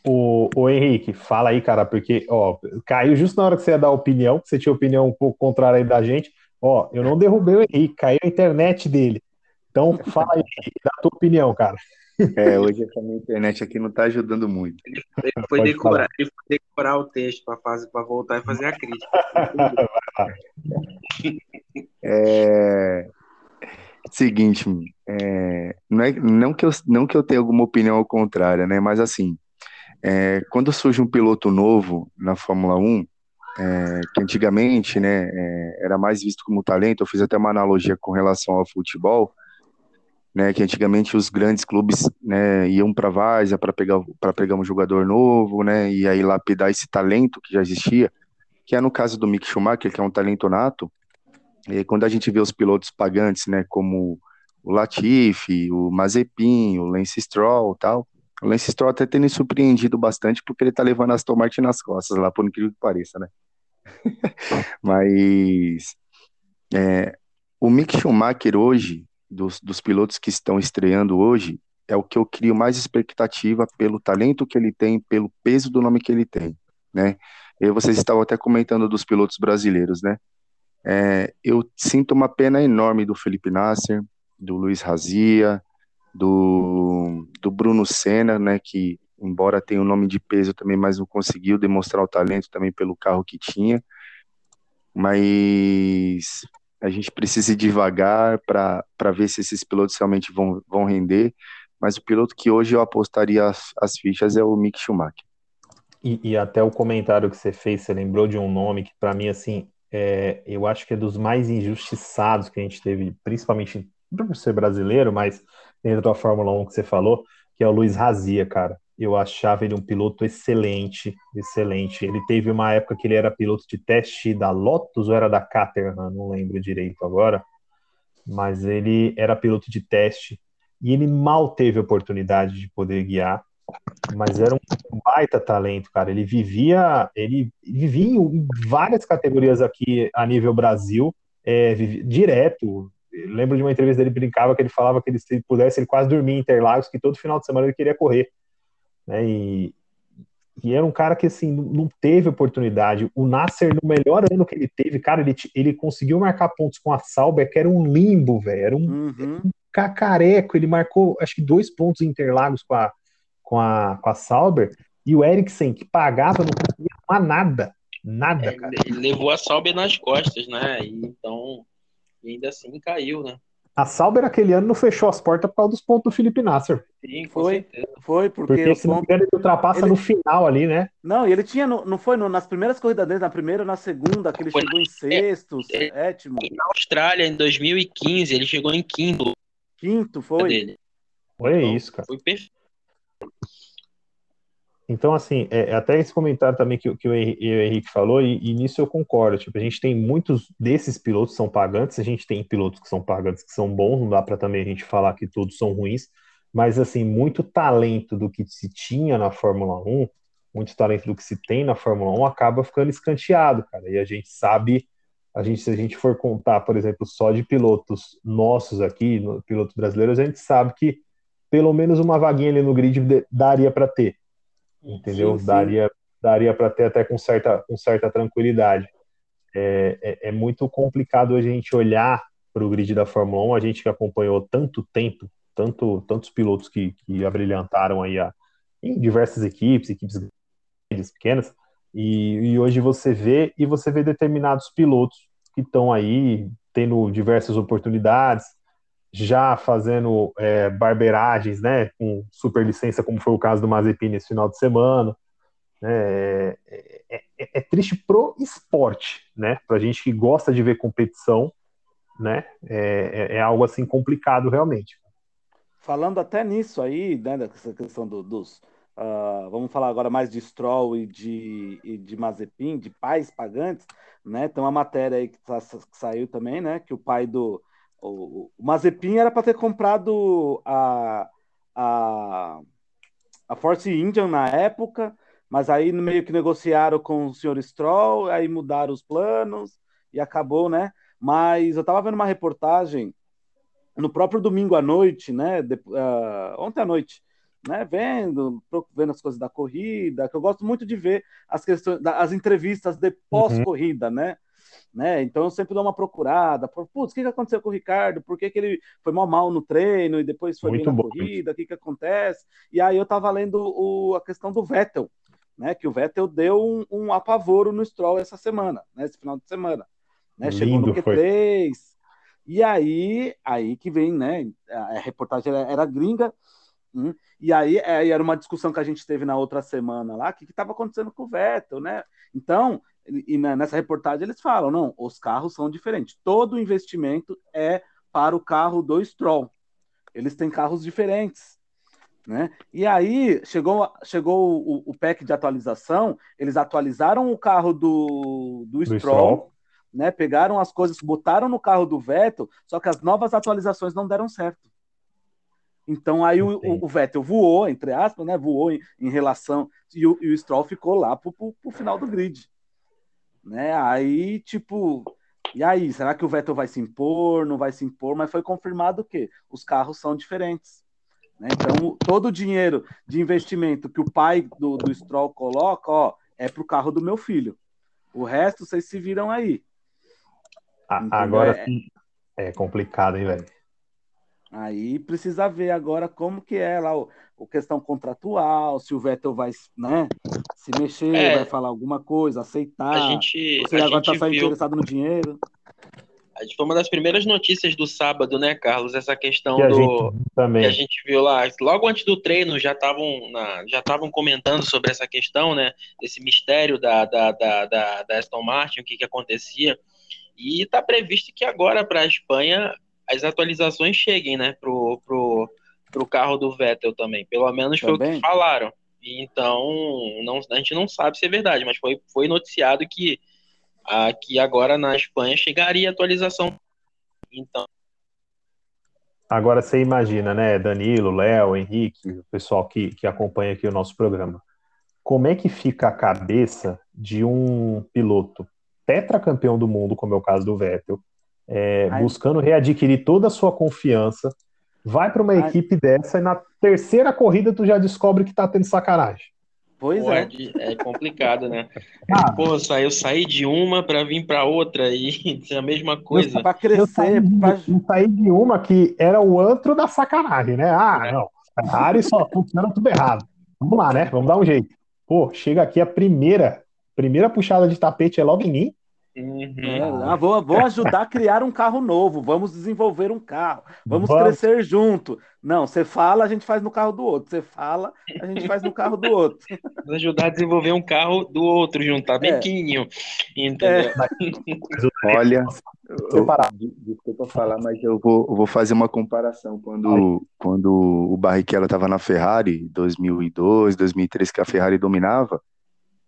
S1: O, o Henrique, fala aí, cara, porque ó, caiu justo na hora que você ia dar opinião, que você tinha opinião um pouco contrária aí da gente. Ó, eu não derrubei o Henrique, caiu a internet dele. Então, fala aí, da tua opinião, cara.
S4: É, hoje essa minha internet aqui não está ajudando muito.
S3: Ele, foi, decorar, ele foi decorar o texto para voltar e fazer a crítica.
S4: é, seguinte, é, não, é, não, que eu, não que eu tenha alguma opinião ao contrário, né? Mas assim, é, quando surge um piloto novo na Fórmula 1, é, que antigamente né, é, era mais visto como talento, eu fiz até uma analogia com relação ao futebol, né, que antigamente os grandes clubes né, iam para Várzea para pegar pegar um jogador novo, né, e aí lapidar esse talento que já existia, que é no caso do Mick Schumacher, que é um talento nato. E quando a gente vê os pilotos pagantes, né, como o Latifi, o Mazepin, o Lance Stroll, tal, o Lance Stroll até me surpreendido bastante porque ele tá levando as Martin nas costas lá, por incrível que pareça, né? Mas é, o Mick Schumacher hoje, dos, dos pilotos que estão estreando hoje, é o que eu crio mais expectativa pelo talento que ele tem, pelo peso do nome que ele tem, né? E vocês estavam até comentando dos pilotos brasileiros, né? É, eu sinto uma pena enorme do Felipe Nasser, do Luiz Razia, do, do Bruno Senna, né? Que embora tenha um nome de peso também, mas não conseguiu demonstrar o talento também pelo carro que tinha. Mas a gente precisa ir devagar para ver se esses pilotos realmente vão, vão render. Mas o piloto que hoje eu apostaria as, as fichas é o Mick Schumacher.
S1: E, e, até o comentário que você fez, você lembrou de um nome que, para mim, assim, é, eu acho que é dos mais injustiçados que a gente teve, principalmente por ser brasileiro, mas dentro da Fórmula 1 que você falou, que é o Luiz Razia, cara eu achava ele um piloto excelente, excelente. Ele teve uma época que ele era piloto de teste da Lotus ou era da Caterham, não lembro direito agora, mas ele era piloto de teste e ele mal teve oportunidade de poder guiar, mas era um baita talento, cara. Ele vivia, ele vivia em várias categorias aqui a nível Brasil, é, vivia, direto. Eu lembro de uma entrevista dele brincava que ele falava que ele, se pudesse ele quase dormia em Interlagos, que todo final de semana ele queria correr né? E, e era um cara que assim não teve oportunidade. O Nasser, no melhor ano que ele teve, cara, ele, ele conseguiu marcar pontos com a Sauber, que era um limbo, velho. Era um, uhum. um, cacareco. Ele marcou, acho que dois pontos interlagos com a, com a, com a Sauber. E o Eriksen, que pagava, não conseguia arrumar nada. Nada, é, cara.
S3: Ele levou a Sauber nas costas, né? E, ainda assim caiu, né?
S1: A Sauber aquele ano não fechou as portas por causa dos pontos do Felipe Nasser.
S2: Sim, foi. Foi, porque,
S1: porque se não ele ultrapassa ele... no final ali, né?
S2: Não, e ele tinha, no, não foi no, nas primeiras corridas dele, na primeira ou na segunda, que ele foi chegou em sexto, é, sétimo.
S3: Na Austrália, em 2015, ele chegou em quinto.
S2: Quinto, foi? Dele.
S1: Foi então, isso, cara. Foi perfeito. Então, assim, é, é, até esse comentário também que, que o Henrique falou, e, e, nisso eu concordo. Tipo, a gente tem muitos desses pilotos que são pagantes, a gente tem pilotos que são pagantes que são bons, não dá para também a gente falar que todos são ruins, mas, assim, muito talento do que se tinha na Fórmula 1, muito talento do que se tem na Fórmula 1 acaba ficando escanteado, cara. E a gente sabe, a gente, se a gente for contar, por exemplo, só de pilotos nossos aqui, pilotos brasileiros, a gente sabe que pelo menos uma vaguinha ali no grid daria para ter entendeu? Sim, sim. Daria, daria para ter até com certa, com certa tranquilidade. É, é, é muito complicado a gente olhar para o grid da Fórmula 1, a gente que acompanhou tanto tempo, tanto, tantos pilotos que, que abrilhantaram aí a, em diversas equipes, equipes grandes, pequenas, e, e hoje você vê e você vê determinados pilotos que estão aí tendo diversas oportunidades, já fazendo é, barbeiragens, né, com super licença, como foi o caso do Mazepin nesse final de semana. Né, é, é, é, é triste pro esporte, né, pra gente que gosta de ver competição, né, é, é, é algo assim complicado realmente.
S2: Falando até nisso aí, né, dessa questão do, dos, uh, vamos falar agora mais de Stroll e de, e de Mazepin, de pais pagantes, né, tem uma matéria aí que, tá, que saiu também, né, que o pai do o, o Mazepin era para ter comprado a, a, a Force Indian na época, mas aí meio que negociaram com o senhor Stroll, aí mudaram os planos e acabou, né? Mas eu estava vendo uma reportagem no próprio domingo à noite, né? De, uh, ontem à noite, né? Vendo, vendo as coisas da corrida, que eu gosto muito de ver as questões, as entrevistas de pós-corrida, uhum. né? Né? Então eu sempre dou uma procurada, por, putz, o que, que aconteceu com o Ricardo? Por que, que ele foi mal mal no treino e depois foi muito bem na bom, corrida? O que, que acontece? E aí eu tava lendo o, a questão do Vettel, né? Que o Vettel deu um, um apavoro no Stroll essa semana, né? Esse final de semana. Né? Chegou no Q3. Foi. E aí, aí que vem, né? A reportagem era, era gringa, hum, e aí é, era uma discussão que a gente teve na outra semana lá, o que estava acontecendo com o Vettel, né? Então, e nessa reportagem eles falam, não, os carros são diferentes. Todo investimento é para o carro do Stroll. Eles têm carros diferentes. Né? E aí chegou, chegou o, o pack de atualização, eles atualizaram o carro do, do, do Stroll, Stroll, né? Pegaram as coisas, botaram no carro do Vettel, só que as novas atualizações não deram certo. Então aí o, o, Vettel voou, entre aspas, né? Voou em, em relação. E o, e o Stroll ficou lá pro, pro final do grid né? Aí, tipo, e aí, será que o Vettel vai se impor? Não vai se impor? Mas foi confirmado que os carros são diferentes. Né? Então, todo o dinheiro de investimento que o pai do, do Stroll coloca, ó, é para o carro do meu filho. O resto vocês se viram aí.
S1: agora é... sim, é complicado, hein, velho?
S2: Aí precisa ver agora como que é lá o, o questão contratual, se o Vettel vai né, se mexer, é, vai falar alguma coisa, aceitar.
S3: A gente,
S2: você
S3: a
S2: agora
S3: está
S2: só viu, interessado no dinheiro.
S3: Foi uma das primeiras notícias do sábado, né, Carlos? Essa questão que do também. que a gente viu lá. Logo antes do treino já estavam já estavam comentando sobre essa questão, né? Desse mistério da, da, da, da, da Aston Martin, o que, que acontecia. E está previsto que agora para a Espanha as atualizações cheguem, né, pro, pro, pro carro do Vettel também. Pelo menos foi também? o que falaram. Então, não, a gente não sabe se é verdade, mas foi, foi noticiado que, a, que agora na Espanha chegaria a atualização. Então.
S1: Agora você imagina, né, Danilo, Léo, Henrique, o pessoal que, que acompanha aqui o nosso programa. Como é que fica a cabeça de um piloto tetracampeão do mundo, como é o caso do Vettel, é, buscando readquirir toda a sua confiança, vai para uma Ai. equipe dessa e na terceira corrida tu já descobre que tá tendo sacanagem.
S3: Pois Pô, é. É complicado, né? Ah, Pô, eu saí de uma para vir para outra e é a mesma coisa.
S1: Para crescer. Eu saí, de, pra... eu saí de uma que era o antro da sacanagem, né? Ah, é. não. Ferrari só funciona tudo errado. Vamos lá, né? Vamos dar um jeito. Pô, chega aqui a primeira, primeira puxada de tapete é logo em mim.
S2: Uhum. É, ah, vou, vou ajudar a criar um carro novo. Vamos desenvolver um carro. Vamos, vamos, crescer junto. Não, você fala, a gente faz no carro do outro. Você fala, a gente faz no carro do outro.
S3: Vamos ajudar a desenvolver um carro do outro junto, tá bem é. pequenininho. Entendeu?
S4: É. Olha, eu, desculpa falar, mas eu vou, eu vou fazer uma comparação. Quando, quando o Barrichello estava na Ferrari, 2002, 2003, que a Ferrari dominava,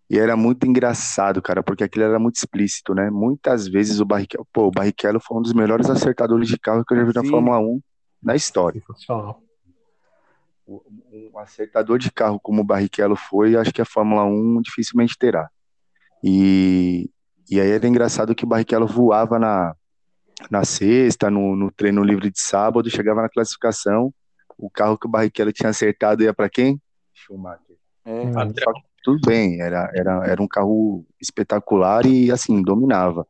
S4: e era muito engraçado, cara, porque aquilo era muito explícito, né? Muitas vezes o Barrichello, pô, o Barrichello foi um dos melhores acertadores de carro que eu já vi na Fórmula 1 na história. Sensacional. Um acertador de carro como o Barrichello foi, acho que a Fórmula 1 dificilmente terá. E, e aí era engraçado que o Barrichello voava na, na sexta, no, no treino livre de sábado, chegava na classificação, o carro que o Barrichello tinha acertado ia para quem? Schumacher. É, só, tudo bem, era, era, era um carro espetacular e assim, dominava.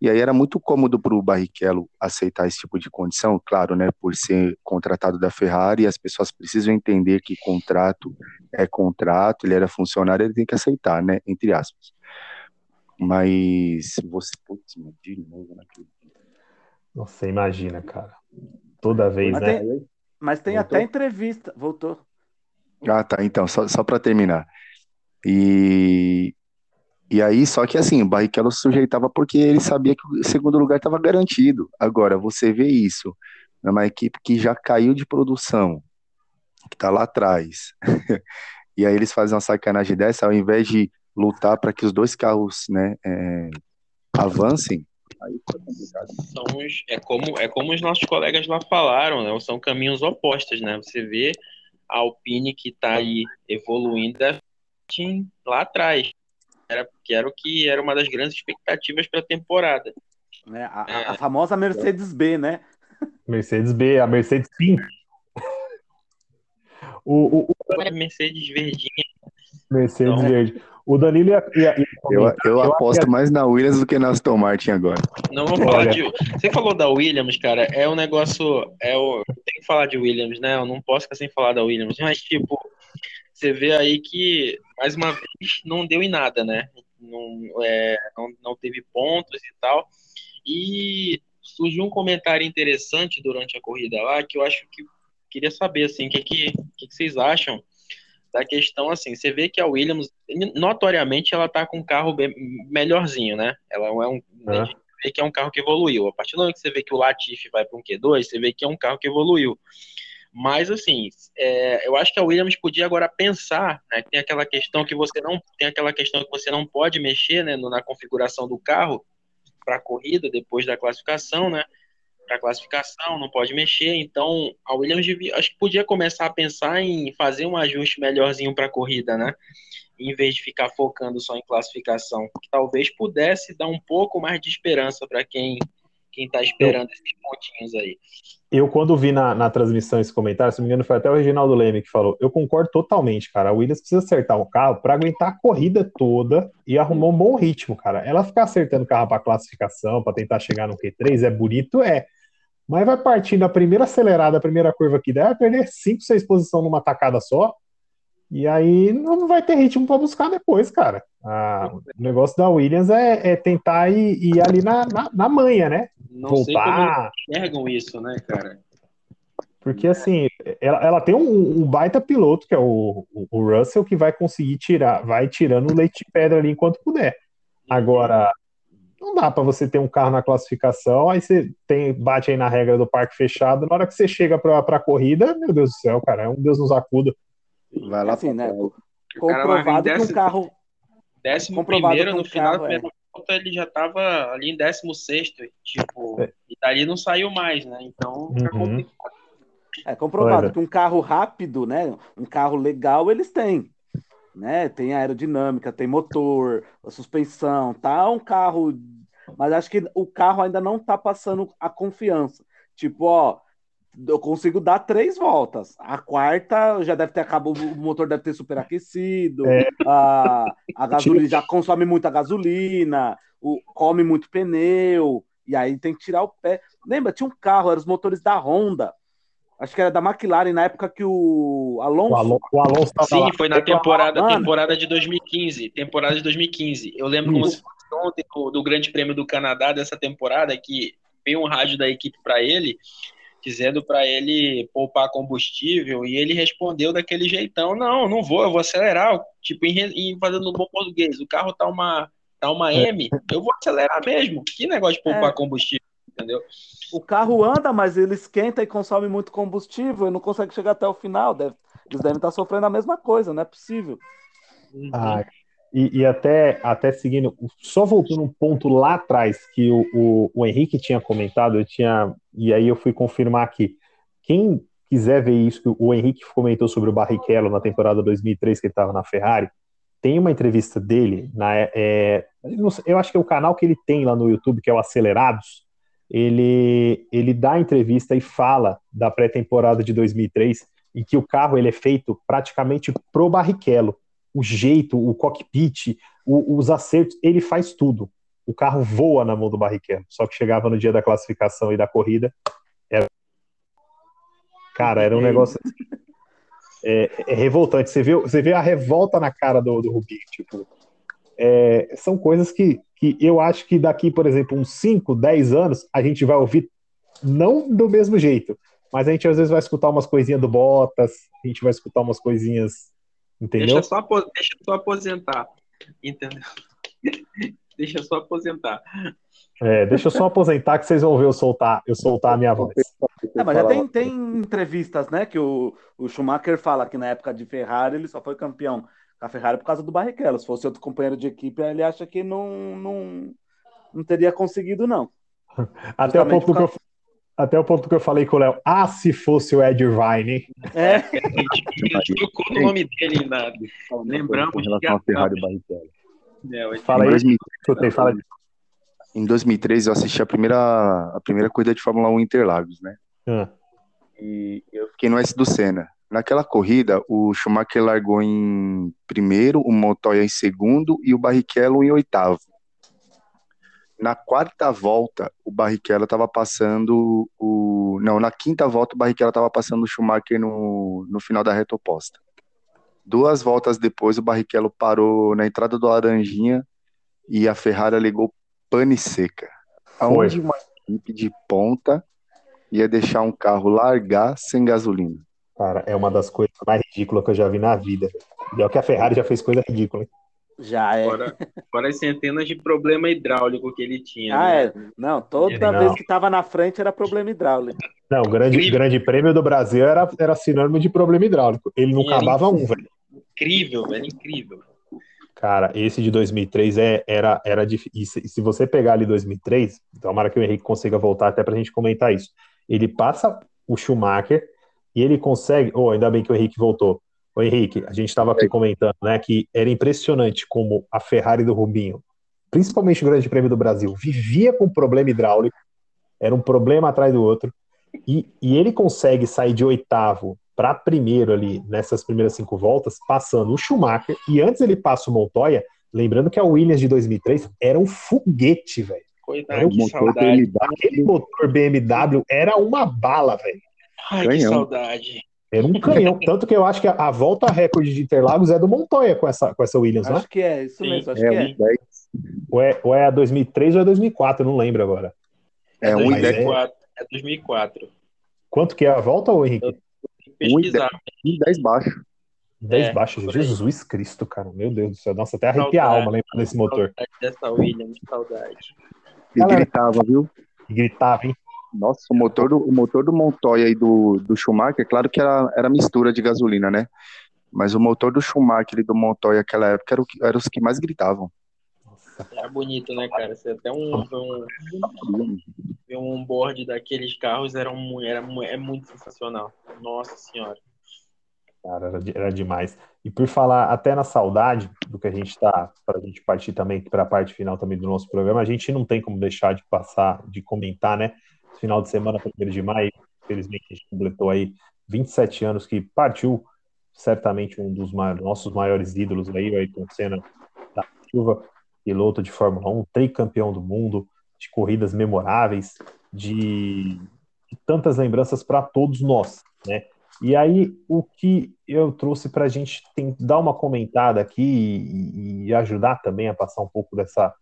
S4: E aí era muito cômodo para o Barrichello aceitar esse tipo de condição, claro, né, por ser contratado da Ferrari, as pessoas precisam entender que contrato é contrato, ele era funcionário, ele tem que aceitar, né, entre aspas. Mas você, putz, de novo
S1: naquele Você imagina, cara. Toda vez,
S2: mas
S1: né?
S2: Tem, mas tem voltou? até entrevista, voltou.
S4: Ah, tá, então, só, só para terminar. E, e aí, só que assim, o Barrichello sujeitava porque ele sabia que o segundo lugar estava garantido. Agora, você vê isso numa equipe que já caiu de produção, que está lá atrás. e aí eles fazem uma sacanagem dessa, ao invés de lutar para que os dois carros né, é, avancem,
S3: os, é, como, é como os nossos colegas lá falaram, né? São caminhos opostos, né? Você vê a Alpine que está aí evoluindo lá atrás, era, que era o que era uma das grandes expectativas para a temporada.
S2: É, a, é. a, famosa Mercedes B, né?
S1: Mercedes B, a Mercedes Pink.
S3: O, o, o... Mercedes verdinha.
S1: Mercedes então, verde. O Danilo ia, ia, ia
S4: eu, eu, eu, aposto mais na Williams do que na Aston Martin agora.
S3: Não vou falar de. Você falou da Williams, cara. É um negócio. É o... Tem que falar de Williams, né? Eu não posso ficar sem falar da Williams. Mas, tipo, você vê aí que, mais uma vez, não deu em nada, né? Não, é, não, não teve pontos e tal. E surgiu um comentário interessante durante a corrida lá que eu acho que queria saber assim, o que, que, que, vocês acham da questão assim, você vê que a Williams notoriamente ela tá com um carro bem, melhorzinho, né? Ela é um é. vê que é um carro que evoluiu. A partir do momento que você vê que o Latifi vai para um Q2, você vê que é um carro que evoluiu. Mas assim, é, eu acho que a Williams podia agora pensar, né? Tem aquela questão que você não tem aquela questão que você não pode mexer, né, na configuração do carro para a corrida depois da classificação, né? Para classificação, não pode mexer. Então, a Williams devia, acho que podia começar a pensar em fazer um ajuste melhorzinho para a corrida, né? Em vez de ficar focando só em classificação, que talvez pudesse dar um pouco mais de esperança para quem quem está esperando eu, esses pontinhos aí.
S1: Eu, quando vi na, na transmissão esse comentário, se não me engano, foi até o Reginaldo Leme que falou. Eu concordo totalmente, cara. A Williams precisa acertar o carro para aguentar a corrida toda e arrumar um bom ritmo, cara. Ela ficar acertando o carro para classificação, para tentar chegar no Q3, é bonito, é. Mas vai partir na primeira acelerada, a primeira curva que der, vai perder 5, 6 posições numa tacada só. E aí não vai ter ritmo para buscar depois, cara. Ah, o negócio da Williams é, é tentar ir, ir, ali na, na, na manha, né?
S3: Não Voltar. enxergam isso, né, cara?
S1: Porque assim, ela, ela tem um, um, baita piloto, que é o, o Russell, que vai conseguir tirar, vai tirando o leite de pedra ali enquanto puder. Agora, não dá para você ter um carro na classificação, aí você tem, bate aí na regra do parque fechado, na hora que você chega para a corrida, meu Deus do céu, cara, é um Deus nos acuda.
S2: Vai lá assim, né? Comprovado que um carro.
S3: Décimo primeiro, no final da primeira é. volta, ele já estava ali em décimo sexto, tipo, é. e dali não saiu mais, né? Então fica uhum. complicado.
S2: É comprovado que um carro rápido, né? Um carro legal, eles têm. Né? Tem aerodinâmica, tem motor, a suspensão, tá um carro. Mas acho que o carro ainda não tá passando a confiança. Tipo, ó, eu consigo dar três voltas. A quarta já deve ter acabado, o motor deve ter superaquecido, é. a, a gasolina já consome muita gasolina, o, come muito pneu, e aí tem que tirar o pé. Lembra, tinha um carro, eram os motores da Honda. Acho que era da McLaren na época que o Alonso. O Alonso,
S3: o Alonso Sim, lá. foi na temporada, temporada de 2015. Temporada de 2015. Eu lembro como se fosse ontem do, do Grande Prêmio do Canadá dessa temporada que veio um rádio da equipe para ele dizendo para ele poupar combustível e ele respondeu daquele jeitão: não, não vou, eu vou acelerar. Tipo, em, em fazendo no bom português, o carro tá uma, tá uma é. M, eu vou acelerar mesmo. Que negócio de poupar é. combustível, entendeu?
S2: O carro anda, mas ele esquenta e consome muito combustível e não consegue chegar até o final. Deve, eles devem estar sofrendo a mesma coisa, não é possível.
S1: Uhum. Ah, e, e, até, até seguindo, só voltando um ponto lá atrás que o, o, o, Henrique tinha comentado, eu tinha, e aí eu fui confirmar aqui. Quem quiser ver isso, que o Henrique comentou sobre o Barrichello na temporada 2003 que ele estava na Ferrari, tem uma entrevista dele, na, é, eu acho que é o canal que ele tem lá no YouTube, que é o Acelerados, ele, ele dá entrevista e fala da pré-temporada de 2003, em que o carro ele é feito praticamente pro Barrichello o jeito, o cockpit, o, os acertos, ele faz tudo. O carro voa na mão do Barrichello. Só que chegava no dia da classificação e da corrida, era... cara, era um negócio assim, é, é, revoltante. Você vê, você vê a revolta na cara do, do Rubinho. Tipo, é, são coisas que, que eu acho que daqui, por exemplo, uns 5, 10 anos, a gente vai ouvir não do mesmo jeito, mas a gente às vezes vai escutar umas coisinhas do Bottas, a gente vai escutar umas coisinhas Entendeu?
S3: Deixa só, deixa só aposentar. Entendeu? deixa só aposentar.
S1: É, deixa eu só aposentar que vocês vão ver eu soltar, eu soltar a minha voz.
S2: É, mas já tem, tem entrevistas, né, que o, o Schumacher fala que na época de Ferrari ele só foi campeão com a Ferrari por causa do Barrichello. Se fosse outro companheiro de equipe, ele acha que não, não, não teria conseguido, não.
S1: Até o ponto do que eu, Até o ponto que eu falei com o Léo. Ah, se fosse o Ed Irvine.
S3: É. A gente trocou o nome dele nada. Lembramos.
S4: Com relação a Ferrari Barrichello.
S3: É,
S1: Fala aí,
S4: 2003,
S1: escutei, fala disso.
S4: Em 2003 eu assisti a primeira, a primeira corrida de Fórmula 1 em Interlagos, né?
S1: Ah,
S4: E eu fiquei no S do Senna. Naquela corrida, o Schumacher largou em primeiro, o Montoya em segundo e o Barrichello em oitavo. Na quarta volta, o Barrichello estava passando o. Não, na quinta volta, o Barrichello estava passando o Schumacher no, no final da reta oposta. Duas voltas depois, o Barrichello parou na entrada do Laranjinha e a Ferrari ligou pane seca. Aonde uma equipe de ponta ia deixar um carro largar sem gasolina?
S1: cara, é uma das coisas mais ridículas que eu já vi na vida. E é o que a Ferrari já fez coisa ridícula. hein?
S2: Já é.
S3: Fora, fora as centenas de problema hidráulico que ele tinha.
S2: Ah,
S3: né?
S2: é. Não, toda
S1: Não.
S2: vez que tava na frente era problema hidráulico.
S1: Não, o grande,
S3: Incrível.
S1: grande prêmio do Brasil era, era sinônimo de problema hidráulico. Ele não acabava um, velho.
S3: Incrível, velho, incrível.
S1: Cara, esse de 2003 é, era, era difícil. E se, e se você pegar ali 2003, tomara que o Henrique consiga voltar até pra gente comentar isso. Ele passa o Schumacher e ele consegue. Oh, ainda bem que o Henrique voltou. Ô Henrique, a gente estava aqui comentando, né, que era impressionante como a Ferrari do Rubinho, principalmente o Grande Prêmio do Brasil, vivia com problema hidráulico, era um problema atrás do outro, e, e ele consegue sair de oitavo para primeiro ali nessas primeiras cinco voltas, passando o Schumacher, e antes ele passa o Montoya, lembrando que a Williams de 2003 era um foguete, velho.
S3: Coitado,
S1: um
S3: que
S4: motor
S3: saudade.
S4: BMW.
S1: Aquele motor BMW era uma bala, velho.
S3: Ai, que saudade.
S1: Era um canhão. Tanto que eu acho que a, a volta recorde de Interlagos é do Montoya com essa, com essa Williams, né?
S2: Acho que é, isso mesmo, acho
S4: É,
S2: que é.
S4: e dez.
S1: Ou é, ou é a 2003 ou é 2004, não lembro agora.
S4: É, um e
S1: Mas
S4: dez.
S1: é-
S3: 2004. É 2004.
S1: Quanto que é a volta, ô Henrique?
S3: Tem que pesquisar.
S4: um e dez baixo.
S1: 10
S3: É,
S1: baixos. Jesus Cristo, cara. Meu Deus do céu. Nossa, até arrepia a alma lembrando desse motor.
S3: Saudade dessa Williams, saudade.
S4: E
S1: Galera.
S4: gritava, viu?
S1: E gritava, hein?
S4: Nossa, o motor do, o motor do Montoya e do, do Schumacher, claro que era, era mistura de gasolina, né? Mas o motor do Schumacher e do Montoya naquela época eram era os que mais gritavam.
S3: Era bonito, né, cara? Você até um, um, um board daqueles carros era, um, era é muito sensacional. Nossa senhora.
S1: Cara, era, era demais. E por falar até na saudade do que a gente tá, para a gente partir também para a parte final também do nosso programa, a gente não tem como deixar de passar, de comentar, né? Final de semana, 1 de maio, infelizmente a gente completou aí 27 anos que partiu certamente um dos ma- nossos maiores ídolos aí, o Ayrton Senna da Silva, piloto de Fórmula 1, tricampeão do mundo, de corridas memoráveis, de, de tantas lembranças para todos nós, né? E aí, o que eu trouxe para a gente tem, dar uma comentada aqui e, e ajudar também a passar um pouco dessa,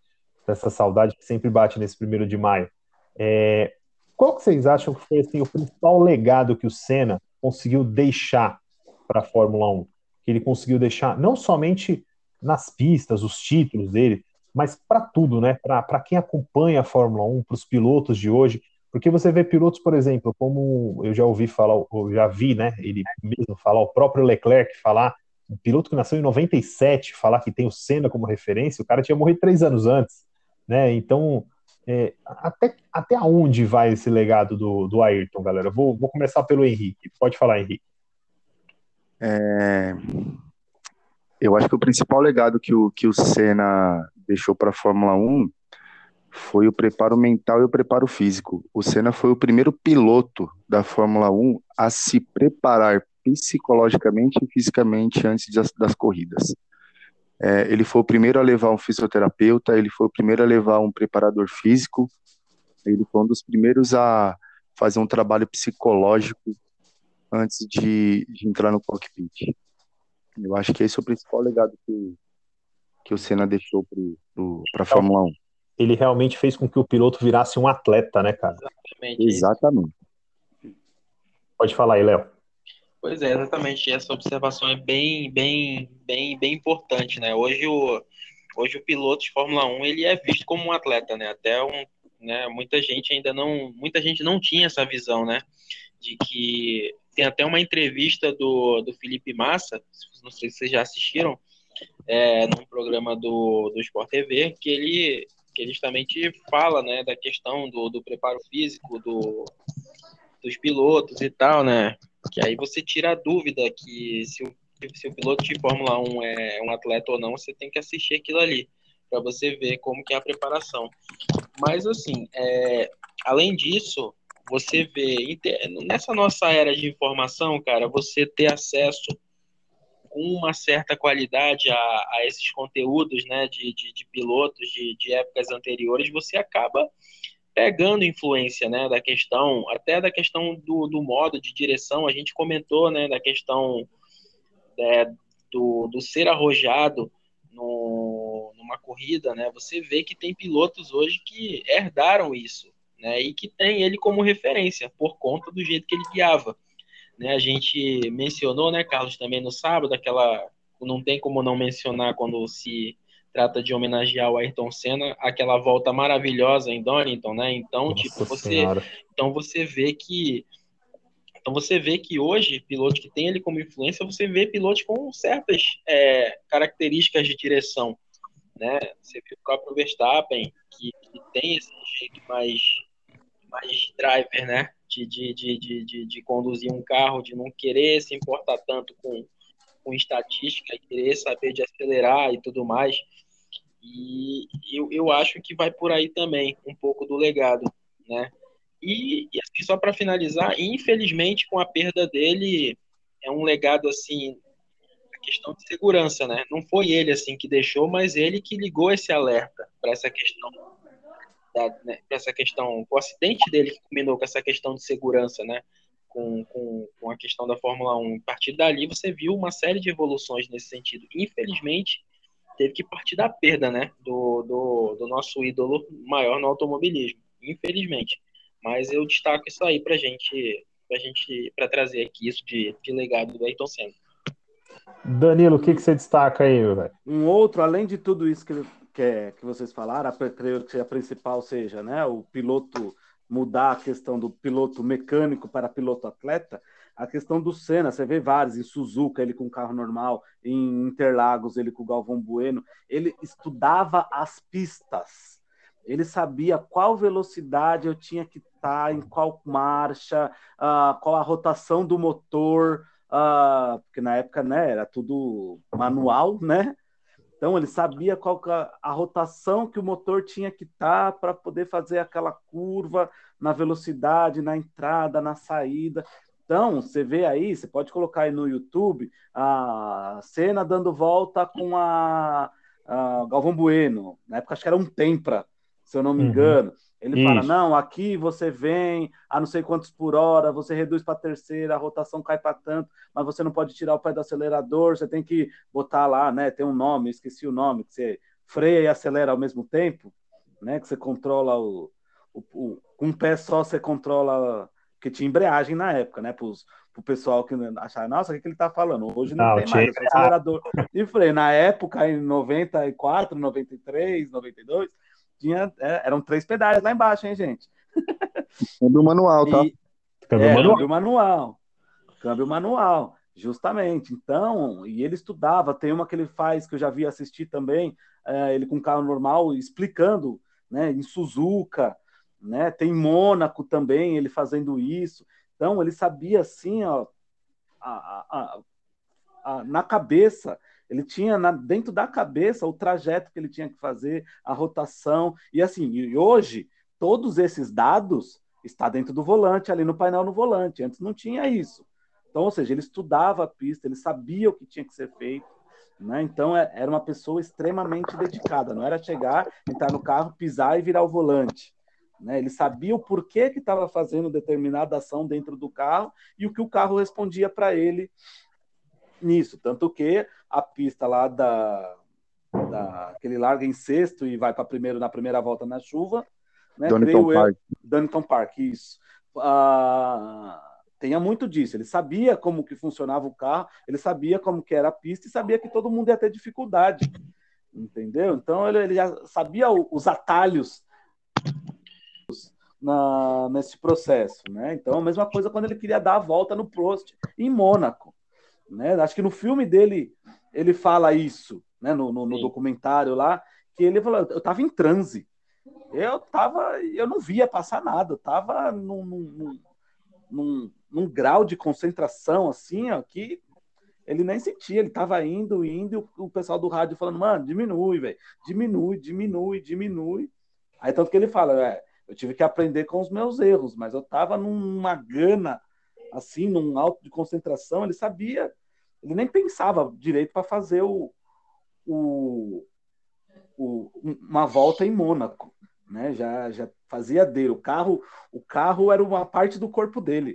S1: dessa saudade que sempre bate nesse primeiro de maio. É, qual que vocês acham que foi assim, o principal legado que o Senna conseguiu deixar para a Fórmula 1? Que ele conseguiu deixar não somente nas pistas, os títulos dele, mas para tudo, né? Para quem acompanha a Fórmula 1, para os pilotos de hoje. Porque você vê pilotos, por exemplo, como eu já ouvi falar, eu já vi, né? Ele mesmo falar, o próprio Leclerc falar, um piloto que nasceu em 97, falar que tem o Senna como referência, o cara tinha morrido três anos antes, né? Então, é, até, até onde vai esse legado do, do Ayrton, galera? Vou, vou começar pelo Henrique. Pode falar, Henrique.
S4: É, eu acho que o principal legado que o, que o Senna deixou para a Fórmula 1 foi o preparo mental e o preparo físico. O Senna foi o primeiro piloto da Fórmula 1 a se preparar psicologicamente e fisicamente antes das, das corridas. É, ele foi o primeiro a levar um fisioterapeuta, ele foi o primeiro a levar um preparador físico, ele foi um dos primeiros a fazer um trabalho psicológico antes de, de entrar no cockpit. Eu acho que esse é o principal legado que, que o Senna deixou para a Fórmula 1.
S1: Ele realmente fez com que o piloto virasse um atleta, né, cara?
S3: Exatamente.
S4: Exatamente.
S1: Pode falar aí, Léo.
S3: Pois é, exatamente. Essa observação é bem, bem, bem, bem importante, né? Hoje o, hoje o piloto de Fórmula 1 ele é visto como um atleta, né? Até um, né? Muita gente ainda não, muita gente não tinha essa visão, né? De que tem até uma entrevista do, do Felipe Massa, não sei se vocês já assistiram, é, num programa do, do Sport TV, que ele, que ele justamente fala, né? Da questão do, do preparo físico, do dos pilotos e tal, né? Que aí você tira a dúvida que se o, se o piloto de Fórmula 1 é um atleta ou não, você tem que assistir aquilo ali para você ver como que é a preparação. Mas assim, é, além disso, você vê nessa nossa era de informação, cara, você ter acesso com uma certa qualidade a, a esses conteúdos, né, de, de, de pilotos de, de épocas anteriores, você acaba pegando influência, né, da questão, até da questão do, do modo de direção, a gente comentou, né, da questão é, do, do ser arrojado no, numa corrida, né, você vê que tem pilotos hoje que herdaram isso, né, e que tem ele como referência, por conta do jeito que ele guiava. Né, a gente mencionou, né, Carlos, também no sábado, aquela, não tem como não mencionar quando se trata de homenagear o Ayrton Senna, aquela volta maravilhosa em Donington, né? Então, Nossa tipo, você, senhora. então você vê que então você vê que hoje, pilotos que tem ele como influência, você vê pilotos com certas é, características de direção, né? Você vê o próprio Verstappen, que, que tem esse jeito mais, mais driver, né? De, de, de, de, de, conduzir um carro, de não querer se importar tanto com, com estatística, querer saber de acelerar e tudo mais. E eu, eu acho que vai por aí também, um pouco do legado, né? E, e assim, só para finalizar, infelizmente, com a perda dele, é um legado assim, a questão de segurança, né? Não foi ele assim que deixou, mas ele que ligou esse alerta para essa questão, né, para essa questão, o acidente dele que combinou com essa questão de segurança, né? Com, com, com a questão da Fórmula 1. A partir dali, você viu uma série de evoluções nesse sentido. Infelizmente, teve que partir da perda, né? Do, do, do nosso ídolo maior no automobilismo, infelizmente. Mas eu destaco isso aí pra gente, pra gente, pra trazer aqui isso de, de legado do Ayrton Senna.
S1: Danilo, o que, que você destaca aí, velho?
S2: Um outro, além de tudo isso que, que, é, que vocês falaram, creio que a principal seja, né, o piloto mudar a questão do piloto mecânico para piloto atleta, a questão do Senna, você vê vários, em Suzuka ele com carro normal, em Interlagos ele com o Galvão Bueno, ele estudava as pistas, ele sabia qual velocidade eu tinha que estar, em qual marcha, uh, qual a rotação do motor, uh, porque na época né, era tudo manual, né? Então ele sabia qual a, a rotação que o motor tinha que estar para poder fazer aquela curva na velocidade, na entrada, na saída. Então, você vê aí, você pode colocar aí no YouTube a cena dando volta com a, a Galvão Bueno. Na época acho que era um Tempra, se eu não me uhum. Ele Isso. fala: não, aqui você vem a não sei quantos por hora, você reduz para terceira, a rotação cai para tanto, mas você não pode tirar o pé do acelerador, você tem que botar lá, né? Tem um nome, esqueci o nome, que você freia e acelera ao mesmo tempo, né? Que você controla o. o, o um pé só você controla. Que tinha embreagem na época, né? Para o pessoal que achava, nossa, o que, que ele está falando? Hoje não, não tem mais, acelerador e freio. Na época, em 94, 93, 92 tinha, é, eram três pedais lá embaixo, hein, gente?
S4: Câmbio manual, tá? E,
S2: câmbio, é, manual. câmbio manual. Câmbio manual, justamente. Então, e ele estudava, tem uma que ele faz, que eu já vi assistir também, é, ele com carro normal, explicando, né, em Suzuka, né, tem Mônaco também, ele fazendo isso. Então, ele sabia, assim, ó, a, a, a, na cabeça ele tinha na, dentro da cabeça o trajeto que ele tinha que fazer, a rotação. E assim, e hoje, todos esses dados está dentro do volante, ali no painel no volante. Antes não tinha isso. Então, ou seja, ele estudava a pista, ele sabia o que tinha que ser feito. Né? Então, é, era uma pessoa extremamente dedicada. Não era chegar, entrar no carro, pisar e virar o volante. Né? Ele sabia o porquê que estava fazendo determinada ação dentro do carro e o que o carro respondia para ele nisso. Tanto que a pista lá da, da que ele larga em sexto e vai para primeiro na primeira volta na chuva, né?
S4: Donington Park.
S2: Donington Park, isso. Ah, tenha muito disso. Ele sabia como que funcionava o carro, ele sabia como que era a pista e sabia que todo mundo ia ter dificuldade, entendeu? Então ele, ele já sabia os atalhos na, nesse processo, né? Então a mesma coisa quando ele queria dar a volta no Prost em Mônaco. Né? Acho que no filme dele ele fala isso, né? no, no, no documentário lá, que ele falou, eu estava em transe. Eu tava, eu não via passar nada, eu tava num, num, num, num grau de concentração assim, ó, que ele nem sentia, ele estava indo, indo, e o pessoal do rádio falando, mano, diminui, velho, diminui, diminui, diminui. Aí tanto que ele fala, é, eu tive que aprender com os meus erros, mas eu estava numa gana, assim, num alto de concentração, ele sabia, ele nem pensava direito para fazer o, o, o, uma volta em Mônaco, né? Já, já fazia dele. O carro, o carro era uma parte do corpo dele.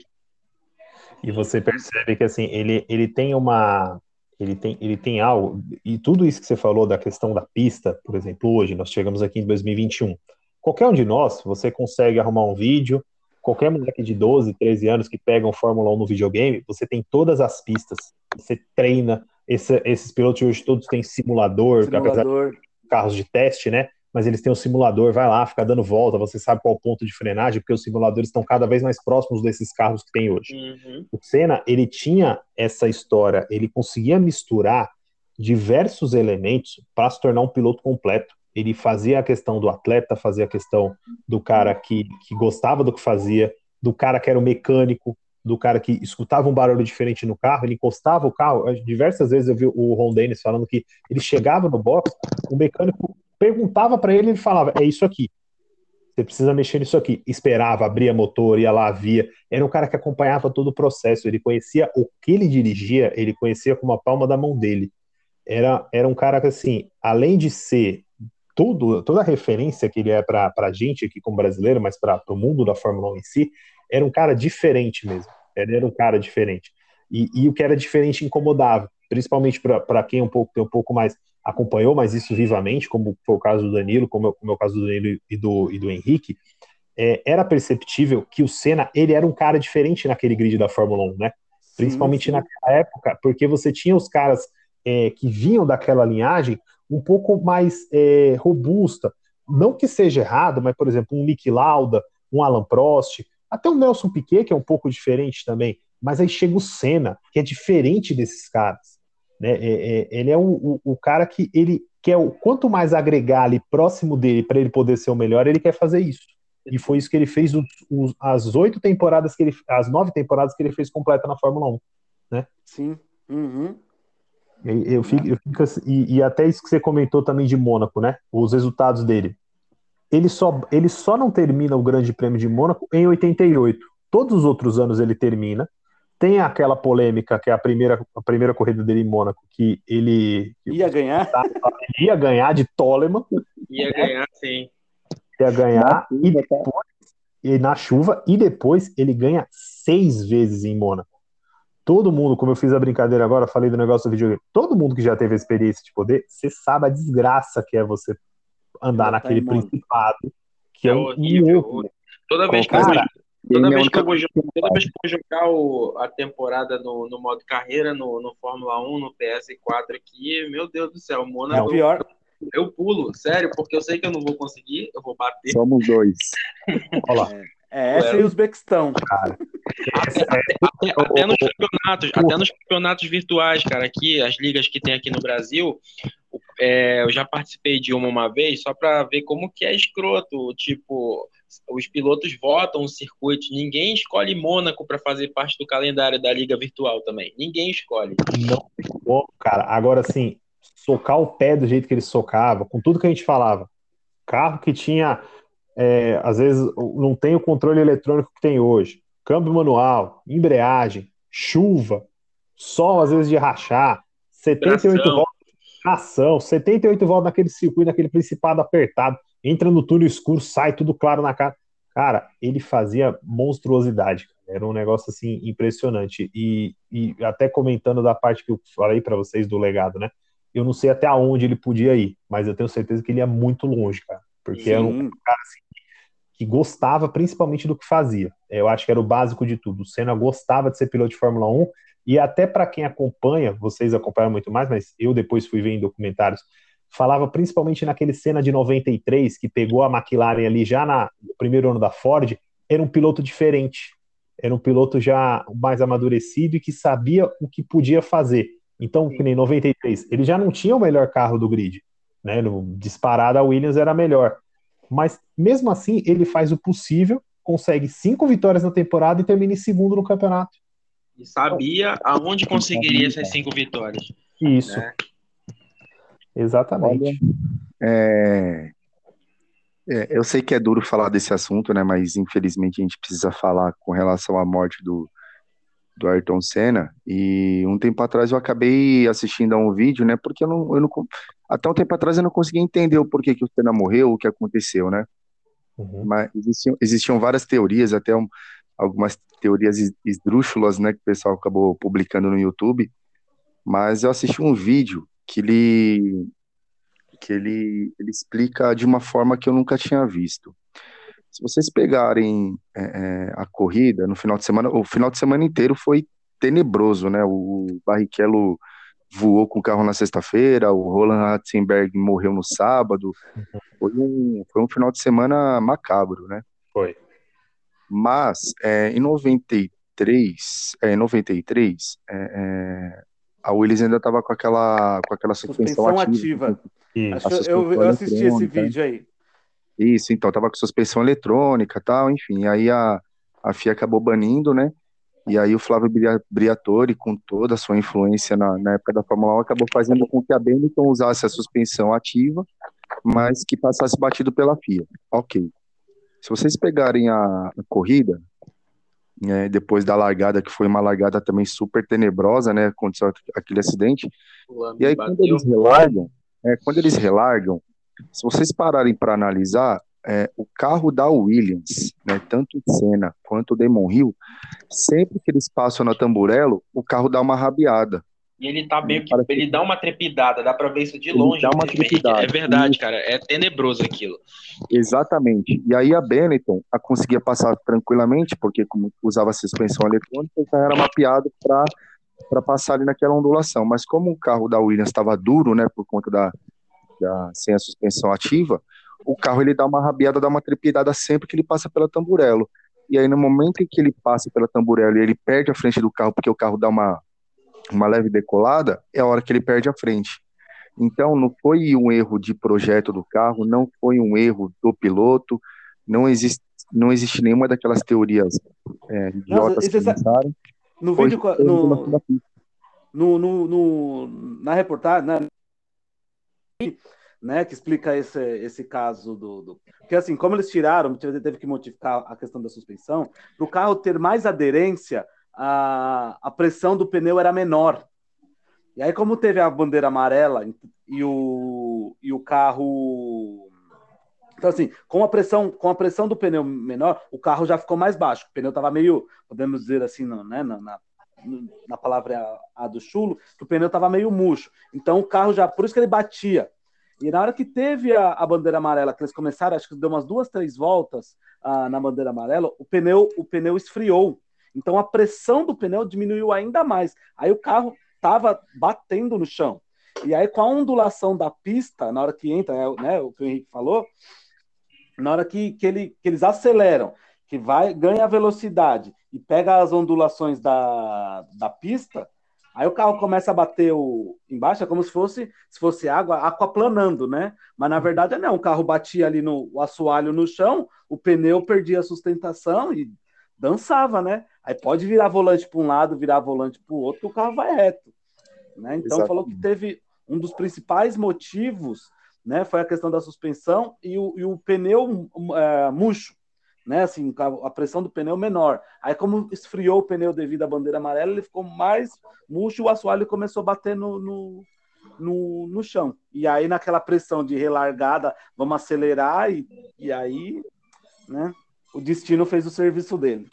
S1: E você percebe que assim, ele, ele tem uma. Ele tem, ele tem algo, e tudo isso que você falou da questão da pista, por exemplo, hoje, nós chegamos aqui em 2021. Qualquer um de nós, você consegue arrumar um vídeo, qualquer moleque de 12, 13 anos que pega um Fórmula 1 no videogame, você tem todas as pistas, você treina, esse, esses pilotos hoje todos têm simulador, simulador. apesar de carros de teste, né? mas eles têm um simulador, vai lá, fica dando volta, você sabe qual o ponto de frenagem, porque os simuladores estão cada vez mais próximos desses carros que tem hoje. Uhum. O Senna, ele tinha essa história, ele conseguia misturar diversos elementos para se tornar um piloto completo. Ele fazia a questão do atleta, fazia a questão do cara que, que gostava do que fazia, do cara que era o mecânico, do cara que escutava um barulho diferente no carro, ele encostava o carro. Diversas vezes eu vi o Ron Dennis falando que ele chegava no box, o mecânico perguntava para ele, ele falava: é isso aqui. Você precisa mexer nisso aqui. Esperava, abria motor, ia lá, via. Era um cara que acompanhava todo o processo. Ele conhecia o que ele dirigia, ele conhecia como a palma da mão dele. Era, era um cara que, assim, além de ser tudo, toda a referência que ele é para a gente aqui como brasileiro, mas para o mundo da Fórmula 1 em si, era um cara diferente mesmo. Ele era um cara diferente. E, e o que era diferente incomodava, principalmente para quem um pouco, tem um pouco mais acompanhou mais isso vivamente, como foi o caso do Danilo, como, como é o caso do Danilo e do, e do Henrique, é, era perceptível que o Senna, ele era um cara diferente naquele grid da Fórmula 1, né? Principalmente sim, sim. naquela época, porque você tinha os caras é, que vinham daquela linhagem um pouco mais é, robusta. Não que seja errado, mas, por exemplo, um Nick Lauda, um Alan Prost, até o Nelson Piquet, que é um pouco diferente também. Mas aí chega o Senna, que é diferente desses caras. Né? É, é, ele é o, o, o, cara que ele quer o quanto mais agregar ali próximo dele para ele poder ser o melhor, ele quer fazer isso. E foi isso que ele fez os, os, as oito temporadas que ele, as nove temporadas que ele fez completa na Fórmula 1, né?
S2: Sim. Uhum.
S1: Eu, fico, eu fico assim, e, e, até isso que você comentou também de Mônaco, né? Os resultados dele. Ele só, ele só não termina o Grande Prêmio de Mônaco em 88. Todos os outros anos ele termina. Tem aquela polêmica que é a primeira, a primeira corrida dele em Mônaco, que ele
S2: ia ganhar,
S1: ele ia ganhar de Toleman.
S3: Ia ganhar, sim.
S1: Ia ganhar e tá? depois, e na chuva e depois ele ganha seis vezes em Mônaco. Todo mundo, como eu fiz a brincadeira agora, falei do negócio do videogame. Todo mundo que já teve a experiência de poder, você sabe a desgraça que é você andar tá naquele principado, que é, é horrível.
S3: Toda vez que cara, eu Toda vez, que eu vou, toda vez que eu vou jogar o, a temporada no, no modo carreira, no, no Fórmula 1, no PS4 aqui, meu Deus do céu, o Mona.
S2: É o pior.
S3: Eu, eu, pulo, sério, porque eu sei que eu não vou conseguir, eu vou bater.
S4: Somos dois.
S2: Olha lá. É, essa é. e os Uzbequistão. Cara.
S3: Até, até, até, nos campeonatos, até nos campeonatos virtuais, cara, aqui, as ligas que tem aqui no Brasil, é, eu já participei de uma uma vez, só para ver como que é escroto, tipo, os pilotos votam o circuito, ninguém escolhe Mônaco para fazer parte do calendário da liga virtual também. Ninguém escolhe.
S1: Não cara. Agora assim, socar o pé do jeito que ele socava, com tudo que a gente falava. Carro que tinha, é, às vezes, não tem o controle eletrônico que tem hoje. Câmbio manual, embreagem, chuva, sol às vezes de rachar, 78 Tração. voltas de tração, 78 voltas naquele circuito, naquele principado apertado entra no túnel escuro, sai tudo claro na cara. Cara, ele fazia monstruosidade. Era um negócio assim impressionante. E, e até comentando da parte que eu falei para vocês do legado, né? Eu não sei até onde ele podia ir, mas eu tenho certeza que ele ia muito longe, cara. Porque Sim. era um cara assim, que gostava principalmente do que fazia. Eu acho que era o básico de tudo. O Senna gostava de ser piloto de Fórmula 1 e até para quem acompanha, vocês acompanham muito mais, mas eu depois fui ver em documentários falava principalmente naquele cena de 93 que pegou a McLaren ali já na, no primeiro ano da Ford, era um piloto diferente. Era um piloto já mais amadurecido e que sabia o que podia fazer. Então, que nem 93, ele já não tinha o melhor carro do grid, né? No disparado a Williams era melhor. Mas mesmo assim, ele faz o possível consegue cinco vitórias na temporada e termina em segundo no campeonato.
S3: E sabia aonde conseguiria essas cinco vitórias.
S1: Isso. Né? Exatamente.
S4: É... É, eu sei que é duro falar desse assunto, né? Mas infelizmente a gente precisa falar com relação à morte do, do Ayrton Senna. E um tempo atrás eu acabei assistindo a um vídeo, né? Porque eu não, eu não até um tempo atrás eu não conseguia entender o porquê que o Senna morreu, o que aconteceu, né? Uhum. Mas existiam, existiam várias teorias, até um, algumas teorias esdrúxulas, né? Que o pessoal acabou publicando no YouTube. Mas eu assisti um vídeo que ele que ele, ele explica de uma forma que eu nunca tinha visto. Se vocês pegarem é, é, a corrida no final de semana, o final de semana inteiro foi tenebroso, né? O Barrichello voou com o carro na sexta-feira, o Roland Ratzenberg morreu no sábado. Foi um, foi um final de semana macabro, né?
S1: Foi.
S4: Mas é, em 93, é, em 93, é, é, a Willis ainda estava com aquela, com aquela suspensão, suspensão ativa. ativa.
S2: Acho eu, eu assisti esse vídeo aí.
S4: Isso, então, tava com suspensão eletrônica tal, enfim. Aí a, a FIA acabou banindo, né? E aí o Flávio Briatore, com toda a sua influência na, na época da Fórmula 1, acabou fazendo com que a Benetton usasse a suspensão ativa, mas que passasse batido pela FIA. Ok. Se vocês pegarem a, a corrida, né, depois da largada, que foi uma largada também super tenebrosa, né? Aconteceu aquele acidente. E aí, quando eles relargam, é, quando eles relargam, se vocês pararem para analisar, é, o carro da Williams, né, tanto o Senna quanto o Demon Hill, sempre que eles passam na Tamburello, o carro dá uma rabiada.
S3: E ele tá meio que. Ele dá uma trepidada, dá pra ver isso de longe. Dá uma trepidada. É verdade, cara. É tenebroso aquilo.
S4: Exatamente. E aí a Benetton a conseguia passar tranquilamente, porque como usava suspensão eletrônica, então era mapeado para para passar ali naquela ondulação. Mas como o carro da Williams estava duro, né, por conta da, da, sem a suspensão ativa, o carro ele dá uma rabiada, dá uma trepidada sempre que ele passa pela tamburelo. E aí no momento em que ele passa pela tamburelo e ele perde a frente do carro, porque o carro dá uma, uma leve decolada, é a hora que ele perde a frente. Então não foi um erro de projeto do carro, não foi um erro do piloto, não existe, não existe nenhuma daquelas teorias é, idiotas Nossa, que pensaram.
S2: No vídeo. No, no, no, na reportagem, né, né, que explica esse, esse caso do, do. Porque, assim, como eles tiraram, teve que modificar a questão da suspensão, para o carro ter mais aderência, a, a pressão do pneu era menor. E aí, como teve a bandeira amarela e o, e o carro então, assim, com a pressão, com a pressão do pneu menor, o carro já ficou mais baixo. O pneu estava meio, podemos dizer assim, né, na, na, na palavra a do chulo, que o pneu estava meio murcho. Então, o carro já, por isso que ele batia. E na hora que teve a, a bandeira amarela, que eles começaram, acho que deu umas duas, três voltas ah, na bandeira amarela, o pneu, o pneu esfriou. Então, a pressão do pneu diminuiu ainda mais. Aí o carro estava batendo no chão. E aí, com a ondulação da pista, na hora que entra, né, o que o Henrique falou, na hora que, que, ele, que eles aceleram, que vai ganha velocidade e pega as ondulações da, da pista, aí o carro começa a bater o, embaixo, é como se fosse, se fosse água aquaplanando, né? Mas na verdade não, o carro batia ali no o assoalho no chão, o pneu perdia a sustentação e dançava, né? Aí pode virar volante para um lado, virar volante para o outro, o carro vai reto. Né? Então Exatamente. falou que teve um dos principais motivos né? Foi a questão da suspensão e o, e o pneu é, murcho, né? Assim, a pressão do pneu menor. Aí, como esfriou o pneu devido à bandeira amarela, ele ficou mais murcho e o assoalho começou a bater no, no, no, no chão. E aí, naquela pressão de relargada, vamos acelerar, e, e aí, né? O destino fez o serviço dele.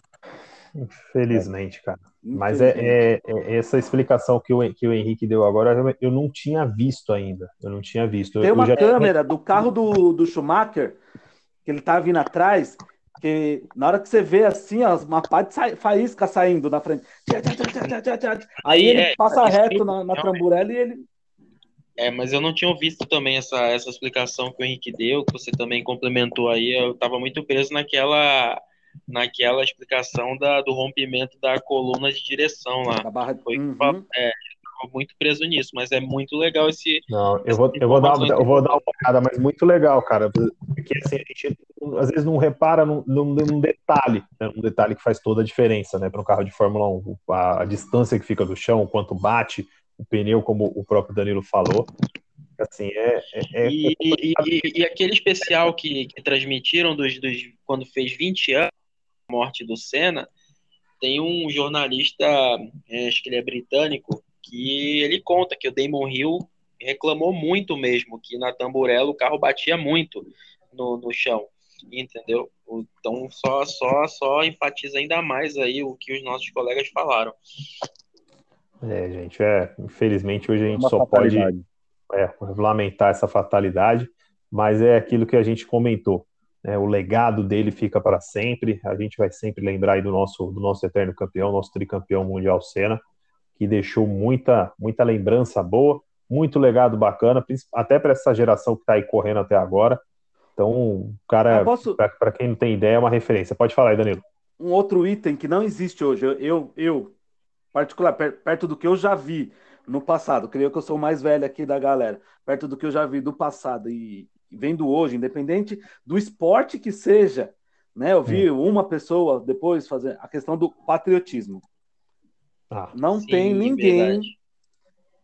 S1: Infelizmente, cara. Mas é, é, é, essa explicação que o, que o Henrique deu agora, eu não tinha visto ainda. Eu não tinha visto.
S2: Tem uma
S1: já...
S2: câmera do carro do, do Schumacher, que ele tá vindo atrás, que na hora que você vê assim, ó, uma pá de sa... faísca saindo na frente. Aí ele é, passa reto na, na tramburela e ele.
S3: É, mas eu não tinha visto também essa, essa explicação que o Henrique deu, que você também complementou aí. Eu tava muito preso naquela naquela explicação da, do rompimento da coluna de direção lá.
S2: barra... Foi, uhum.
S3: é, muito preso nisso, mas é muito legal esse.
S1: Não, eu vou, eu vou, dar, eu vou dar uma olhada, mas muito legal, cara. Porque assim, a gente às vezes não repara num, num, detalhe, né? um detalhe que faz toda a diferença, né? Para um carro de Fórmula 1, a, a, distância que fica do chão, o quanto bate, o pneu, como o próprio Danilo falou. Assim, é, é, é
S3: e, e, e, e, aquele especial que, que transmitiram dos, dos, quando fez 20 anos a morte do Senna, tem um jornalista, é, acho que ele é britânico, que ele conta que o Damon Hill reclamou muito mesmo, que na tamburela o carro batia muito no, no chão, entendeu? Então só, só, só enfatiza ainda mais aí o que os nossos colegas falaram.
S1: É, gente, é, infelizmente hoje a gente Uma só pode é, lamentar essa fatalidade, mas é aquilo que a gente comentou. Né, o legado dele fica para sempre. A gente vai sempre lembrar aí do nosso, do nosso eterno campeão, nosso tricampeão mundial Senna, que deixou muita, muita lembrança boa, muito legado bacana, até para essa geração que está aí correndo até agora. Então, o cara, posso... para quem não tem ideia, é uma referência. Pode falar aí, Danilo.
S2: Um outro item que não existe hoje, eu, eu, particular, perto do que eu já vi no passado, creio que eu sou o mais velho aqui da galera, perto do que eu já vi do passado e, vendo hoje, independente do esporte que seja, né? Eu vi uma pessoa depois fazer a questão do patriotismo. Ah, não sim, tem ninguém verdade.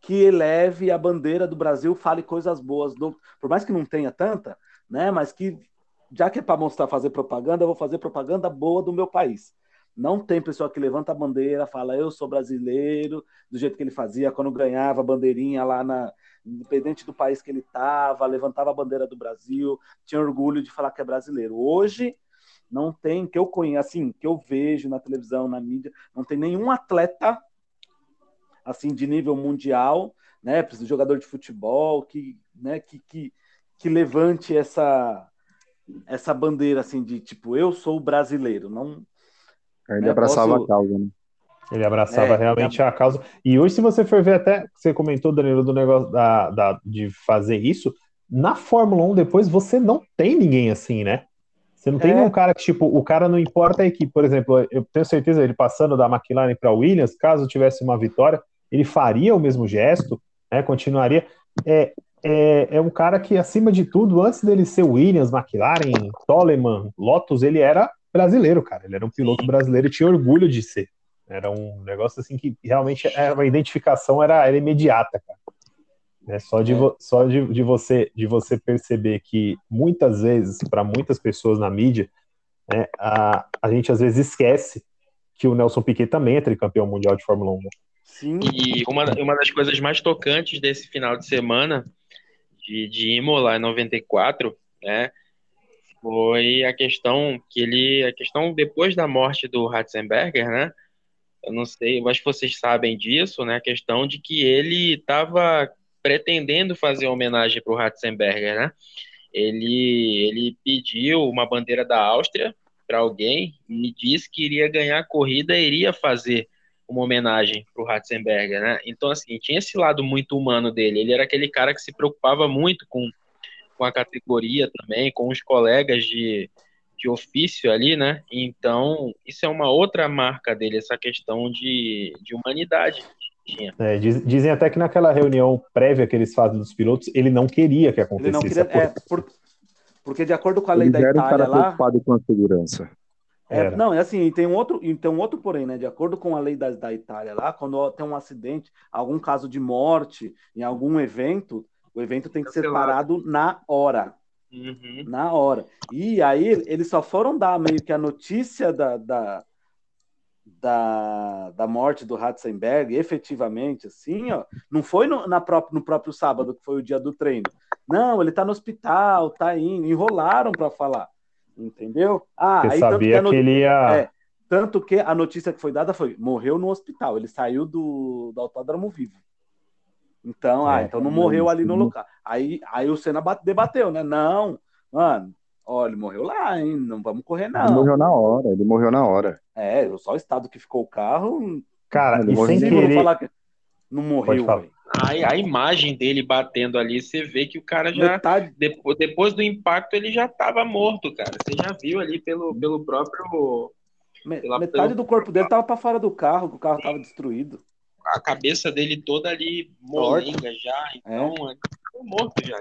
S2: que eleve a bandeira do Brasil, fale coisas boas, do, por mais que não tenha tanta, né? Mas que já que é para mostrar, fazer propaganda, eu vou fazer propaganda boa do meu país. Não tem pessoa que levanta a bandeira, fala eu sou brasileiro, do jeito que ele fazia quando ganhava a bandeirinha lá na, independente do país que ele estava, levantava a bandeira do Brasil, tinha orgulho de falar que é brasileiro. Hoje não tem que eu conheço, assim, que eu vejo na televisão, na mídia, não tem nenhum atleta assim de nível mundial, né, jogador de futebol que, né, que, que, que levante essa essa bandeira assim de tipo eu sou brasileiro, não
S4: ele né, abraçava posso... a causa, né?
S1: Ele abraçava é, realmente é... a causa. E hoje, se você for ver até, você comentou, Danilo, do negócio da, da, de fazer isso, na Fórmula 1 depois você não tem ninguém assim, né? Você não tem é. um cara que, tipo, o cara não importa a equipe. Por exemplo, eu tenho certeza, ele passando da McLaren para Williams, caso tivesse uma vitória, ele faria o mesmo gesto, né? Continuaria. É, é, é um cara que, acima de tudo, antes dele ser Williams, McLaren, Toleman, Lotus, ele era brasileiro, cara. Ele era um piloto brasileiro e tinha orgulho de ser. Era um negócio assim que realmente a identificação era, era imediata, cara. É só de, é. só de, de, você, de você perceber que muitas vezes, para muitas pessoas na mídia, né, a, a gente às vezes esquece que o Nelson Piquet também é tricampeão mundial de Fórmula 1. Né?
S3: Sim. E uma, uma das coisas mais tocantes desse final de semana, de, de Imola 94, né, foi a questão que ele, a questão depois da morte do Ratzenberger, né, eu não sei, eu acho que vocês sabem disso, né? A questão de que ele estava pretendendo fazer homenagem para o Ratzenberger, né? Ele, ele pediu uma bandeira da Áustria para alguém e disse que iria ganhar a corrida e iria fazer uma homenagem para o Ratzenberger, né? Então, assim, tinha esse lado muito humano dele. Ele era aquele cara que se preocupava muito com, com a categoria também, com os colegas de, de ofício ali, né? Então, isso é uma outra marca dele, essa questão de, de humanidade.
S1: É, diz, dizem até que naquela reunião prévia que eles fazem dos pilotos, ele não queria que acontecesse. Ele não queria,
S2: é, por, porque de acordo com a lei Eles da Itália lá...
S4: preocupado com a segurança.
S2: É, não, é assim, tem um outro, tem um outro porém, né? De acordo com a lei da, da Itália lá, quando tem um acidente, algum caso de morte em algum evento, o evento tem que ser parado na hora. Uhum. Na hora. E aí eles só foram dar meio que a notícia da, da, da, da morte do Ratzenberg, efetivamente, assim, ó, não foi no, na próprio, no próprio sábado, que foi o dia do treino. Não, ele tá no hospital, tá indo, enrolaram para falar. Entendeu?
S1: Ah, Você aí sabia tanto que, que ele ia. É,
S2: tanto que a notícia que foi dada foi: morreu no hospital, ele saiu do, do autódromo vivo. Então, ah, é, ah, então não morreu ali no local. Aí, aí o Senna debateu, né? Não, mano, olha, ele morreu lá, hein? Não vamos correr, não.
S4: Ele morreu na hora, ele morreu na hora.
S2: É, só o estado que ficou o carro.
S1: Cara, ele e sem querer...
S2: falar que não morreu,
S3: a, a, imagem dele batendo ali, você vê que o cara já. Metade... Depois, depois do impacto, ele já estava morto, cara. Você já viu ali pelo, pelo próprio.
S2: Metade pelo... do corpo dele tava para fora do carro, que o carro tava destruído
S3: a cabeça dele toda ali molenga já, então é. morto já.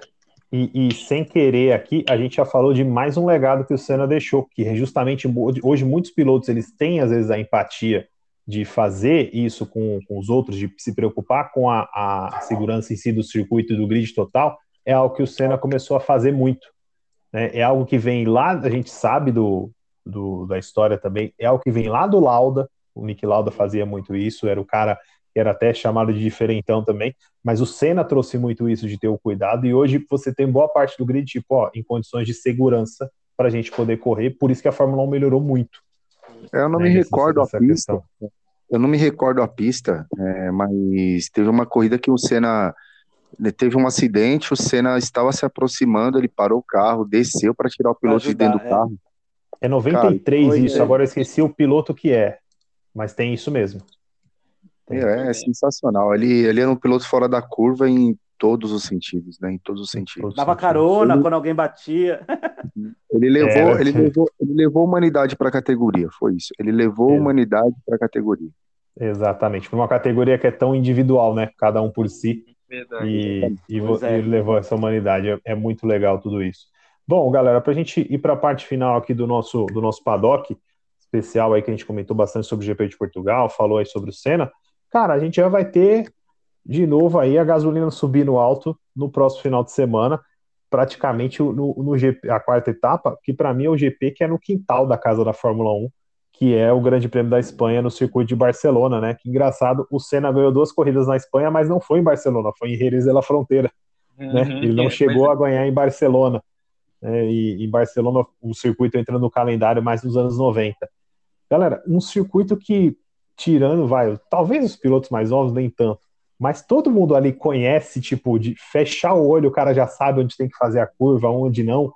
S1: E, e, sem querer aqui, a gente já falou de mais um legado que o Senna deixou, que é justamente hoje muitos pilotos eles têm às vezes a empatia de fazer isso com, com os outros, de se preocupar com a, a, segurança em si do circuito e do grid total, é algo que o Senna começou a fazer muito. Né? É algo que vem lá, a gente sabe do, do, da história também, é algo que vem lá do Lauda, o Nick Lauda fazia muito isso, era o cara que era até chamado de diferentão também, mas o Senna trouxe muito isso de ter o cuidado, e hoje você tem boa parte do grid, tipo, ó, em condições de segurança para a gente poder correr, por isso que a Fórmula 1 melhorou muito.
S4: Eu não né, me recordo a pista. Questão. Eu não me recordo a pista, é, mas teve uma corrida que o Senna teve um acidente, o Senna estava se aproximando, ele parou o carro, desceu para tirar o piloto ajudar, de dentro do é. carro.
S1: É 93 Cara, isso, é. agora eu esqueci o piloto que é, mas tem isso mesmo.
S4: É, é, sensacional. Ele, ele era um piloto fora da curva em todos os sentidos, né? Em todos os sentidos.
S2: Dava carona ele, quando alguém batia.
S4: Ele levou, é. ele levou, ele levou a humanidade para a categoria, foi isso. Ele levou a humanidade para a categoria.
S1: Exatamente. Para uma categoria que é tão individual, né? Cada um por si. Verdade. E, e é. ele levou essa humanidade. É, é, muito legal tudo isso. Bom, galera, para a gente ir para a parte final aqui do nosso, do nosso paddock especial aí que a gente comentou bastante sobre o GP de Portugal, falou aí sobre o Senna. Cara, a gente já vai ter de novo aí a gasolina subindo alto no próximo final de semana, praticamente no, no GP, a quarta etapa, que para mim é o GP que é no quintal da casa da Fórmula 1, que é o Grande Prêmio da Espanha no circuito de Barcelona, né? Que engraçado, o Senna ganhou duas corridas na Espanha, mas não foi em Barcelona, foi em Jerez de la Fronteira. Uhum, né? Ele não é, chegou a ganhar em Barcelona. Né? E em Barcelona o circuito entra no calendário mais nos anos 90. Galera, um circuito que, tirando, vai, talvez os pilotos mais novos nem tanto, mas todo mundo ali conhece, tipo, de fechar o olho, o cara já sabe onde tem que fazer a curva, onde não.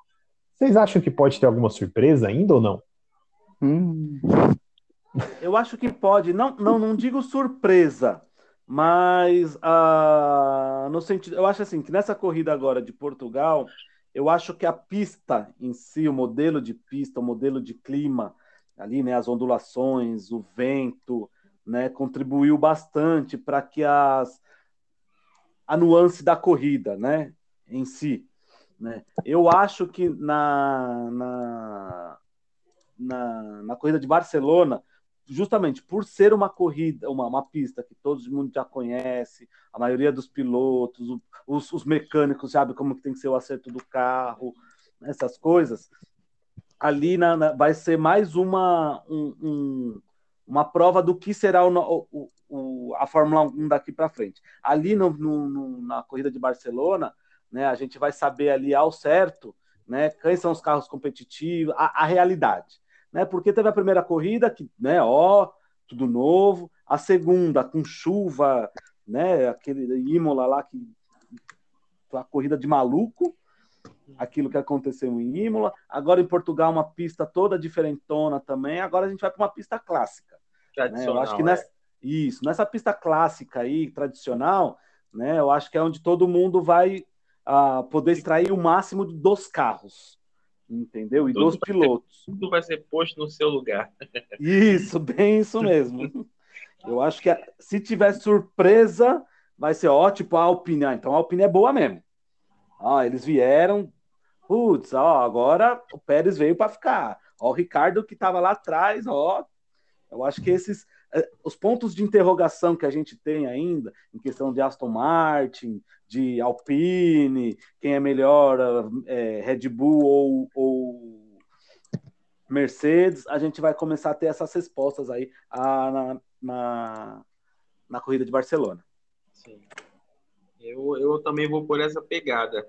S1: Vocês acham que pode ter alguma surpresa ainda ou não?
S2: Hum. Eu acho que pode, não, não, não digo surpresa, mas uh, no sentido, eu acho assim que nessa corrida agora de Portugal, eu acho que a pista em si, o modelo de pista, o modelo de clima ali, né, as ondulações, o vento, né, contribuiu bastante para que as, a nuance da corrida, né, em si. Né? Eu acho que na, na, na, na corrida de Barcelona, justamente por ser uma corrida, uma, uma pista que todo mundo já conhece, a maioria dos pilotos, os, os mecânicos sabem como tem que ser o acerto do carro, essas coisas, ali na, na, vai ser mais uma, um, um, uma prova do que será o, o, o a Fórmula 1 daqui para frente. Ali no, no, na corrida de Barcelona, né, a gente vai saber ali ao certo né, quem são os carros competitivos, a, a realidade. Né, porque teve a primeira corrida, que, né, ó, tudo novo, a segunda com chuva, né, aquele Imola lá, que a corrida de maluco, aquilo que aconteceu em Imola. Agora em Portugal, uma pista toda diferentona também. Agora a gente vai para uma pista clássica. Né? Eu acho que nessa, é. isso, nessa pista clássica aí, tradicional, né? Eu acho que é onde todo mundo vai uh, poder extrair o máximo dos carros. Entendeu? E tudo dos pilotos.
S3: Ser, tudo vai ser posto no seu lugar.
S2: Isso, bem isso mesmo. Eu acho que se tiver surpresa, vai ser ó, tipo a Alpine. Ah, então a Alpine é boa mesmo. Ah, eles vieram, putz, ó, agora o Pérez veio para ficar. Ó, o Ricardo que estava lá atrás, ó. Eu acho que esses eh, os pontos de interrogação que a gente tem ainda em questão de Aston Martin, de Alpine, quem é melhor, é, Red Bull ou, ou, Mercedes, a gente vai começar a ter essas respostas aí a, na, na, na corrida de Barcelona. Sim.
S3: Eu, eu também vou por essa pegada,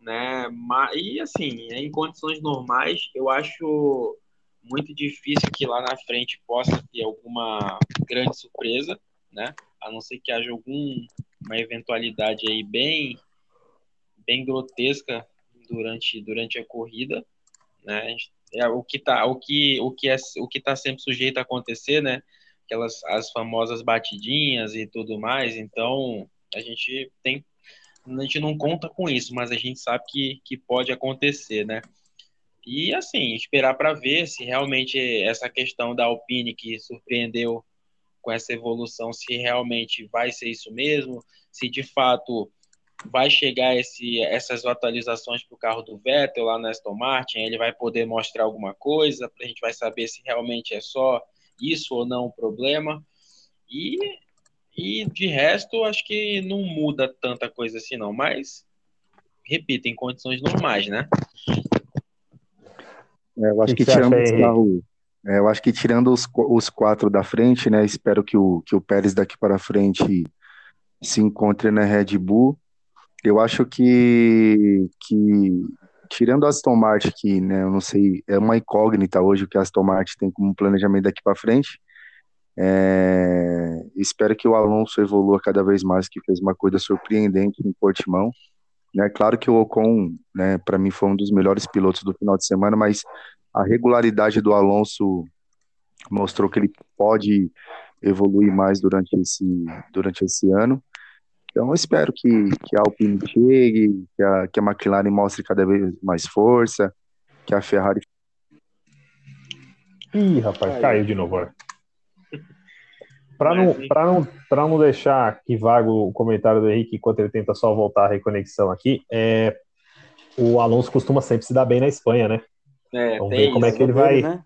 S3: né? Mas, e assim, em condições normais, eu acho muito difícil que lá na frente possa ter alguma grande surpresa, né? A não ser que haja alguma eventualidade aí bem bem grotesca durante durante a corrida, né? É o que tá o que o que é o que tá sempre sujeito a acontecer, né? Aquelas as famosas batidinhas e tudo mais. Então, a gente tem a gente não conta com isso, mas a gente sabe que, que pode acontecer, né? E assim, esperar para ver se realmente essa questão da Alpine que surpreendeu com essa evolução, se realmente vai ser isso mesmo, se de fato vai chegar esse, essas atualizações para o carro do Vettel lá na Aston Martin, ele vai poder mostrar alguma coisa, a gente vai saber se realmente é só isso ou não o problema. E, e de resto, acho que não muda tanta coisa assim não, mas repito, em condições normais, né?
S4: É, eu acho que, que tirando os é, eu acho que tirando os, os quatro da frente, né? Espero que o, que o Pérez daqui para frente se encontre na Red Bull. Eu acho que, que tirando a Aston Martin, que né, eu não sei, é uma incógnita hoje o que a Aston Martin tem como planejamento daqui para frente. É, espero que o Alonso evolua cada vez mais, que fez uma coisa surpreendente em Portimão. Né, claro que o Ocon, né, para mim, foi um dos melhores pilotos do final de semana, mas a regularidade do Alonso mostrou que ele pode evoluir mais durante esse, durante esse ano. Então, espero que, que a Alpine chegue, que a, que a McLaren mostre cada vez mais força, que a Ferrari.
S1: Ih, rapaz, caiu de novo. Para não, não, não deixar que vago o comentário do Henrique enquanto ele tenta só voltar a reconexão aqui, é, o Alonso costuma sempre se dar bem na Espanha, né? É, Vamos ver como é que ele vai. Né?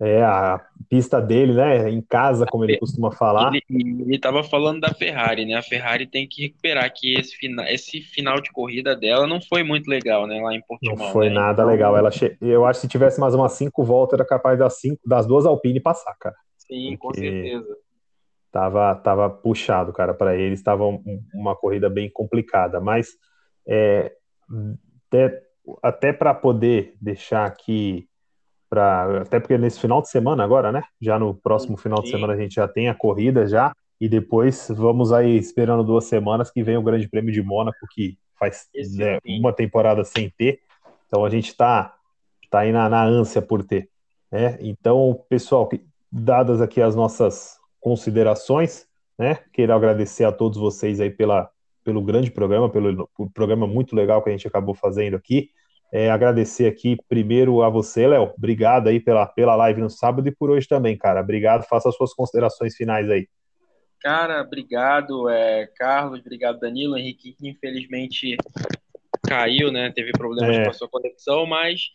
S1: É, a pista dele, né? Em casa, como ele costuma falar.
S3: Ele estava falando da Ferrari, né? A Ferrari tem que recuperar que esse, fina, esse final de corrida dela não foi muito legal, né? Lá em Portimão.
S1: Não foi
S3: né?
S1: nada então... legal. Ela che... Eu acho que se tivesse mais umas cinco voltas, era capaz das, cinco, das duas Alpine passar, cara.
S3: Sim, com certeza.
S1: Tava, tava puxado, cara, para eles. Estava uma corrida bem complicada, mas é, até, até para poder deixar aqui Pra, até porque nesse final de semana agora, né? Já no próximo final Sim. de semana a gente já tem a corrida já. E depois vamos aí esperando duas semanas que vem o Grande Prêmio de Mônaco, que faz né, uma temporada sem ter. Então a gente está tá aí na, na ânsia por ter. Né? Então, pessoal, dadas aqui as nossas considerações, né? Quero agradecer a todos vocês aí pela, pelo grande programa, pelo, pelo programa muito legal que a gente acabou fazendo aqui. É, agradecer aqui primeiro a você, Léo. Obrigado aí pela, pela live no sábado e por hoje também, cara. Obrigado. Faça as suas considerações finais aí.
S3: Cara, obrigado, é, Carlos. Obrigado, Danilo. Henrique, infelizmente caiu, né? Teve problemas é. com a sua conexão, mas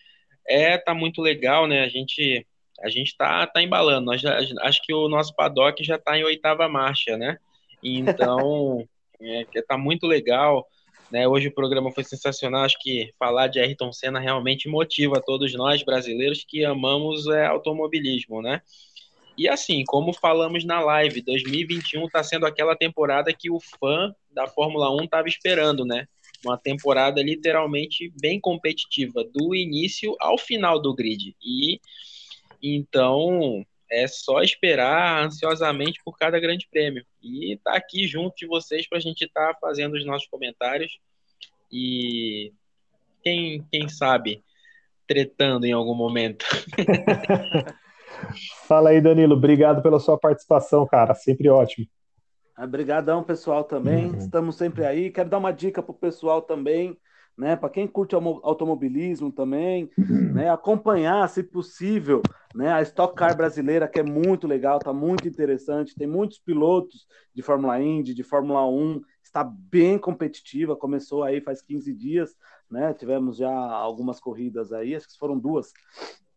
S3: é, tá muito legal, né? A gente a gente tá, tá embalando. Nós já, acho que o nosso paddock já tá em oitava marcha, né? Então, é, tá muito legal. Né? Hoje o programa foi sensacional. Acho que falar de Ayrton Senna realmente motiva todos nós brasileiros que amamos é, automobilismo, né? E assim, como falamos na live, 2021 está sendo aquela temporada que o fã da Fórmula 1 estava esperando, né? Uma temporada literalmente bem competitiva, do início ao final do grid. E então é só esperar ansiosamente por cada grande prêmio. E estar tá aqui junto de vocês para a gente estar tá fazendo os nossos comentários. E quem, quem sabe tretando em algum momento.
S1: Fala aí, Danilo. Obrigado pela sua participação, cara. Sempre ótimo.
S2: Obrigadão, pessoal, também. Uhum. Estamos sempre aí. Quero dar uma dica para o pessoal também né? Para quem curte automobilismo também, uhum. né? Acompanhar, se possível, né? A Stock Car brasileira, que é muito legal, tá muito interessante. Tem muitos pilotos de Fórmula Indy, de Fórmula 1, está bem competitiva. Começou aí faz 15 dias, né? Tivemos já algumas corridas aí, acho que foram duas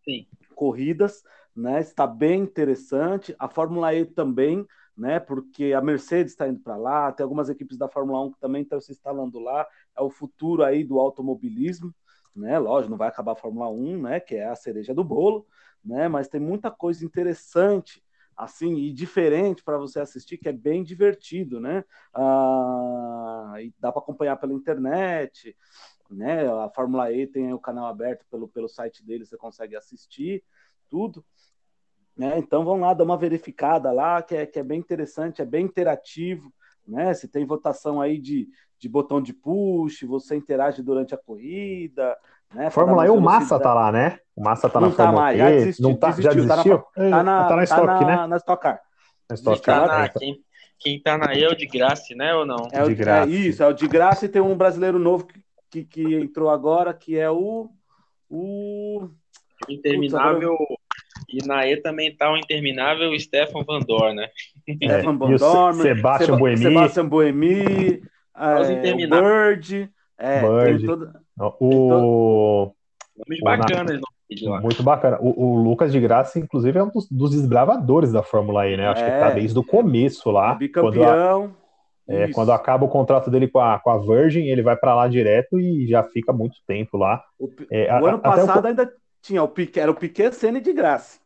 S3: Sim.
S2: corridas, né? Está bem interessante. A Fórmula E também né? Porque a Mercedes está indo para lá, tem algumas equipes da Fórmula 1 que também estão se instalando lá. É o futuro aí do automobilismo, né? Lógico, não vai acabar a Fórmula 1, né? Que é a cereja do bolo, né? Mas tem muita coisa interessante assim e diferente para você assistir que é bem divertido, né? Ah, e dá para acompanhar pela internet, né? A Fórmula E tem o canal aberto pelo, pelo site deles, você consegue assistir tudo. Né? Então vão lá dar uma verificada lá, que é, que é bem interessante, é bem interativo. Né? Se tem votação aí de, de botão de push, você interage durante a corrida. Né?
S1: Fórmula E, o Massa tá lá, né? O Massa tá
S2: não
S1: na tá Fórmula
S2: mais, já desistiu, não tá, desistiu, já desistiu?
S1: Tá na, tá na, tá na Stock, tá na,
S2: né? Na Stock Car.
S1: Na Stock Car.
S3: Tá na, quem, quem tá na E é o de graça, né, ou não?
S2: É, o, de graça. É isso, é o de graça e tem um brasileiro novo que, que, que entrou agora, que é o... o...
S3: Interminável... Putz, e na E também tá o interminável Stefan Van Dorn, né?
S2: Stefan Van Dorn,
S1: Sebastian Boemi.
S2: Sebastian Boemi. é, o Bird, é,
S1: Bird. Todo... O...
S3: Nomes bacanas,
S1: muito bacana. O, o, Lucas de Graça, inclusive, é um dos, dos desbravadores da Fórmula E, né? Acho é, que tá desde o começo lá.
S2: Bicampeão.
S1: Quando, a, é, quando acaba o contrato dele com a, com a Virgin, ele vai para lá direto e já fica muito tempo lá.
S2: O, é, o ano passado o... ainda tinha o Piquet, era o Piquet Senna de Graça.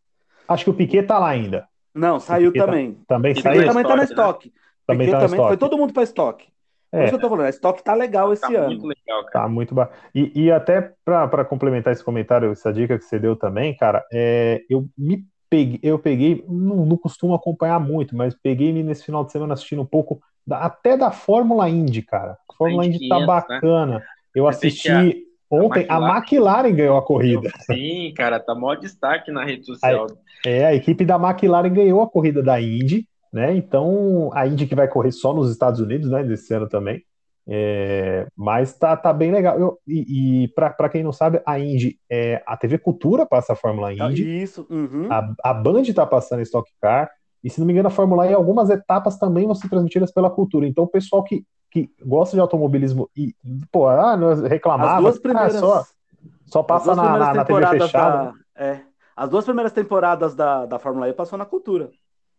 S1: Acho que o Piquet tá lá ainda.
S2: Não, saiu tá- também.
S1: Tá, também
S2: Piquet
S1: saiu.
S2: também tá na estoque. Né? Também, tá também foi todo mundo para estoque. Por é. isso que eu tô falando, a estoque tá legal esse tá ano. Muito legal,
S1: cara. Tá muito bacana. E, e até para complementar esse comentário, essa dica que você deu também, cara, é, eu me peguei, eu peguei, não, não costumo acompanhar muito, mas peguei nesse final de semana assistindo um pouco da, até da Fórmula Indy, cara. A Fórmula Indy tá né? bacana. Né? Eu assisti ontem, a McLaren, a McLaren ganhou a corrida.
S3: Sim, cara, tá maior destaque na rede social.
S1: é, a equipe da McLaren ganhou a corrida da Indy né? Então, a Indy que vai correr só nos Estados Unidos, né, desse ano também. É, mas tá, tá bem legal. Eu, e, e para quem não sabe, a Indy, é, a TV Cultura passa a Fórmula ah, Indy.
S2: Isso. Uhum.
S1: A, a Band tá passando Stock Car. E se não me engano, a Fórmula E, algumas etapas também vão ser transmitidas pela cultura. Então, o pessoal que, que gosta de automobilismo e, pô, ah, reclamava.
S2: As duas primeiras.
S1: Ah, só, só passa na, na, na, TV fechada.
S2: Da, é, as duas primeiras temporadas da, da Fórmula E passou na cultura.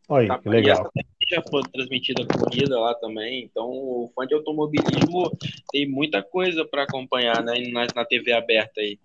S1: Oi, tá, que legal.
S3: já foi transmitida a corrida lá também, então o fã de automobilismo tem muita coisa para acompanhar né, na, na TV aberta aí.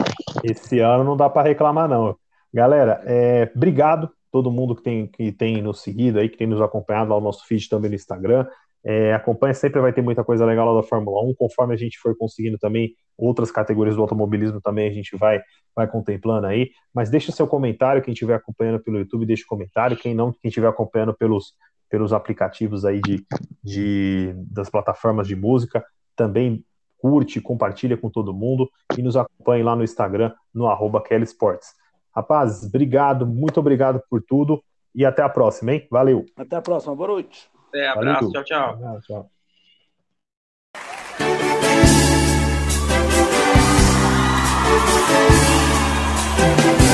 S1: Esse ano não dá para reclamar não. Galera, é, obrigado todo mundo que tem, que tem nos seguido aí, que tem nos acompanhado lá no nosso feed também no Instagram. É, acompanha, sempre vai ter muita coisa legal lá da Fórmula 1, conforme a gente for conseguindo também outras categorias do automobilismo também a gente vai, vai contemplando aí. Mas deixa seu comentário, quem estiver acompanhando pelo YouTube, deixa o comentário, quem não, quem estiver acompanhando pelos, pelos aplicativos aí de, de, das plataformas de música, também curte, compartilha com todo mundo e nos acompanhe lá no Instagram, no arroba Kelly Sports. Rapaz, obrigado, muito obrigado por tudo e até a próxima, hein? Valeu.
S2: Até a próxima, boa noite.
S3: É, abraço, tchau, tchau. tchau.
S5: O Ayrton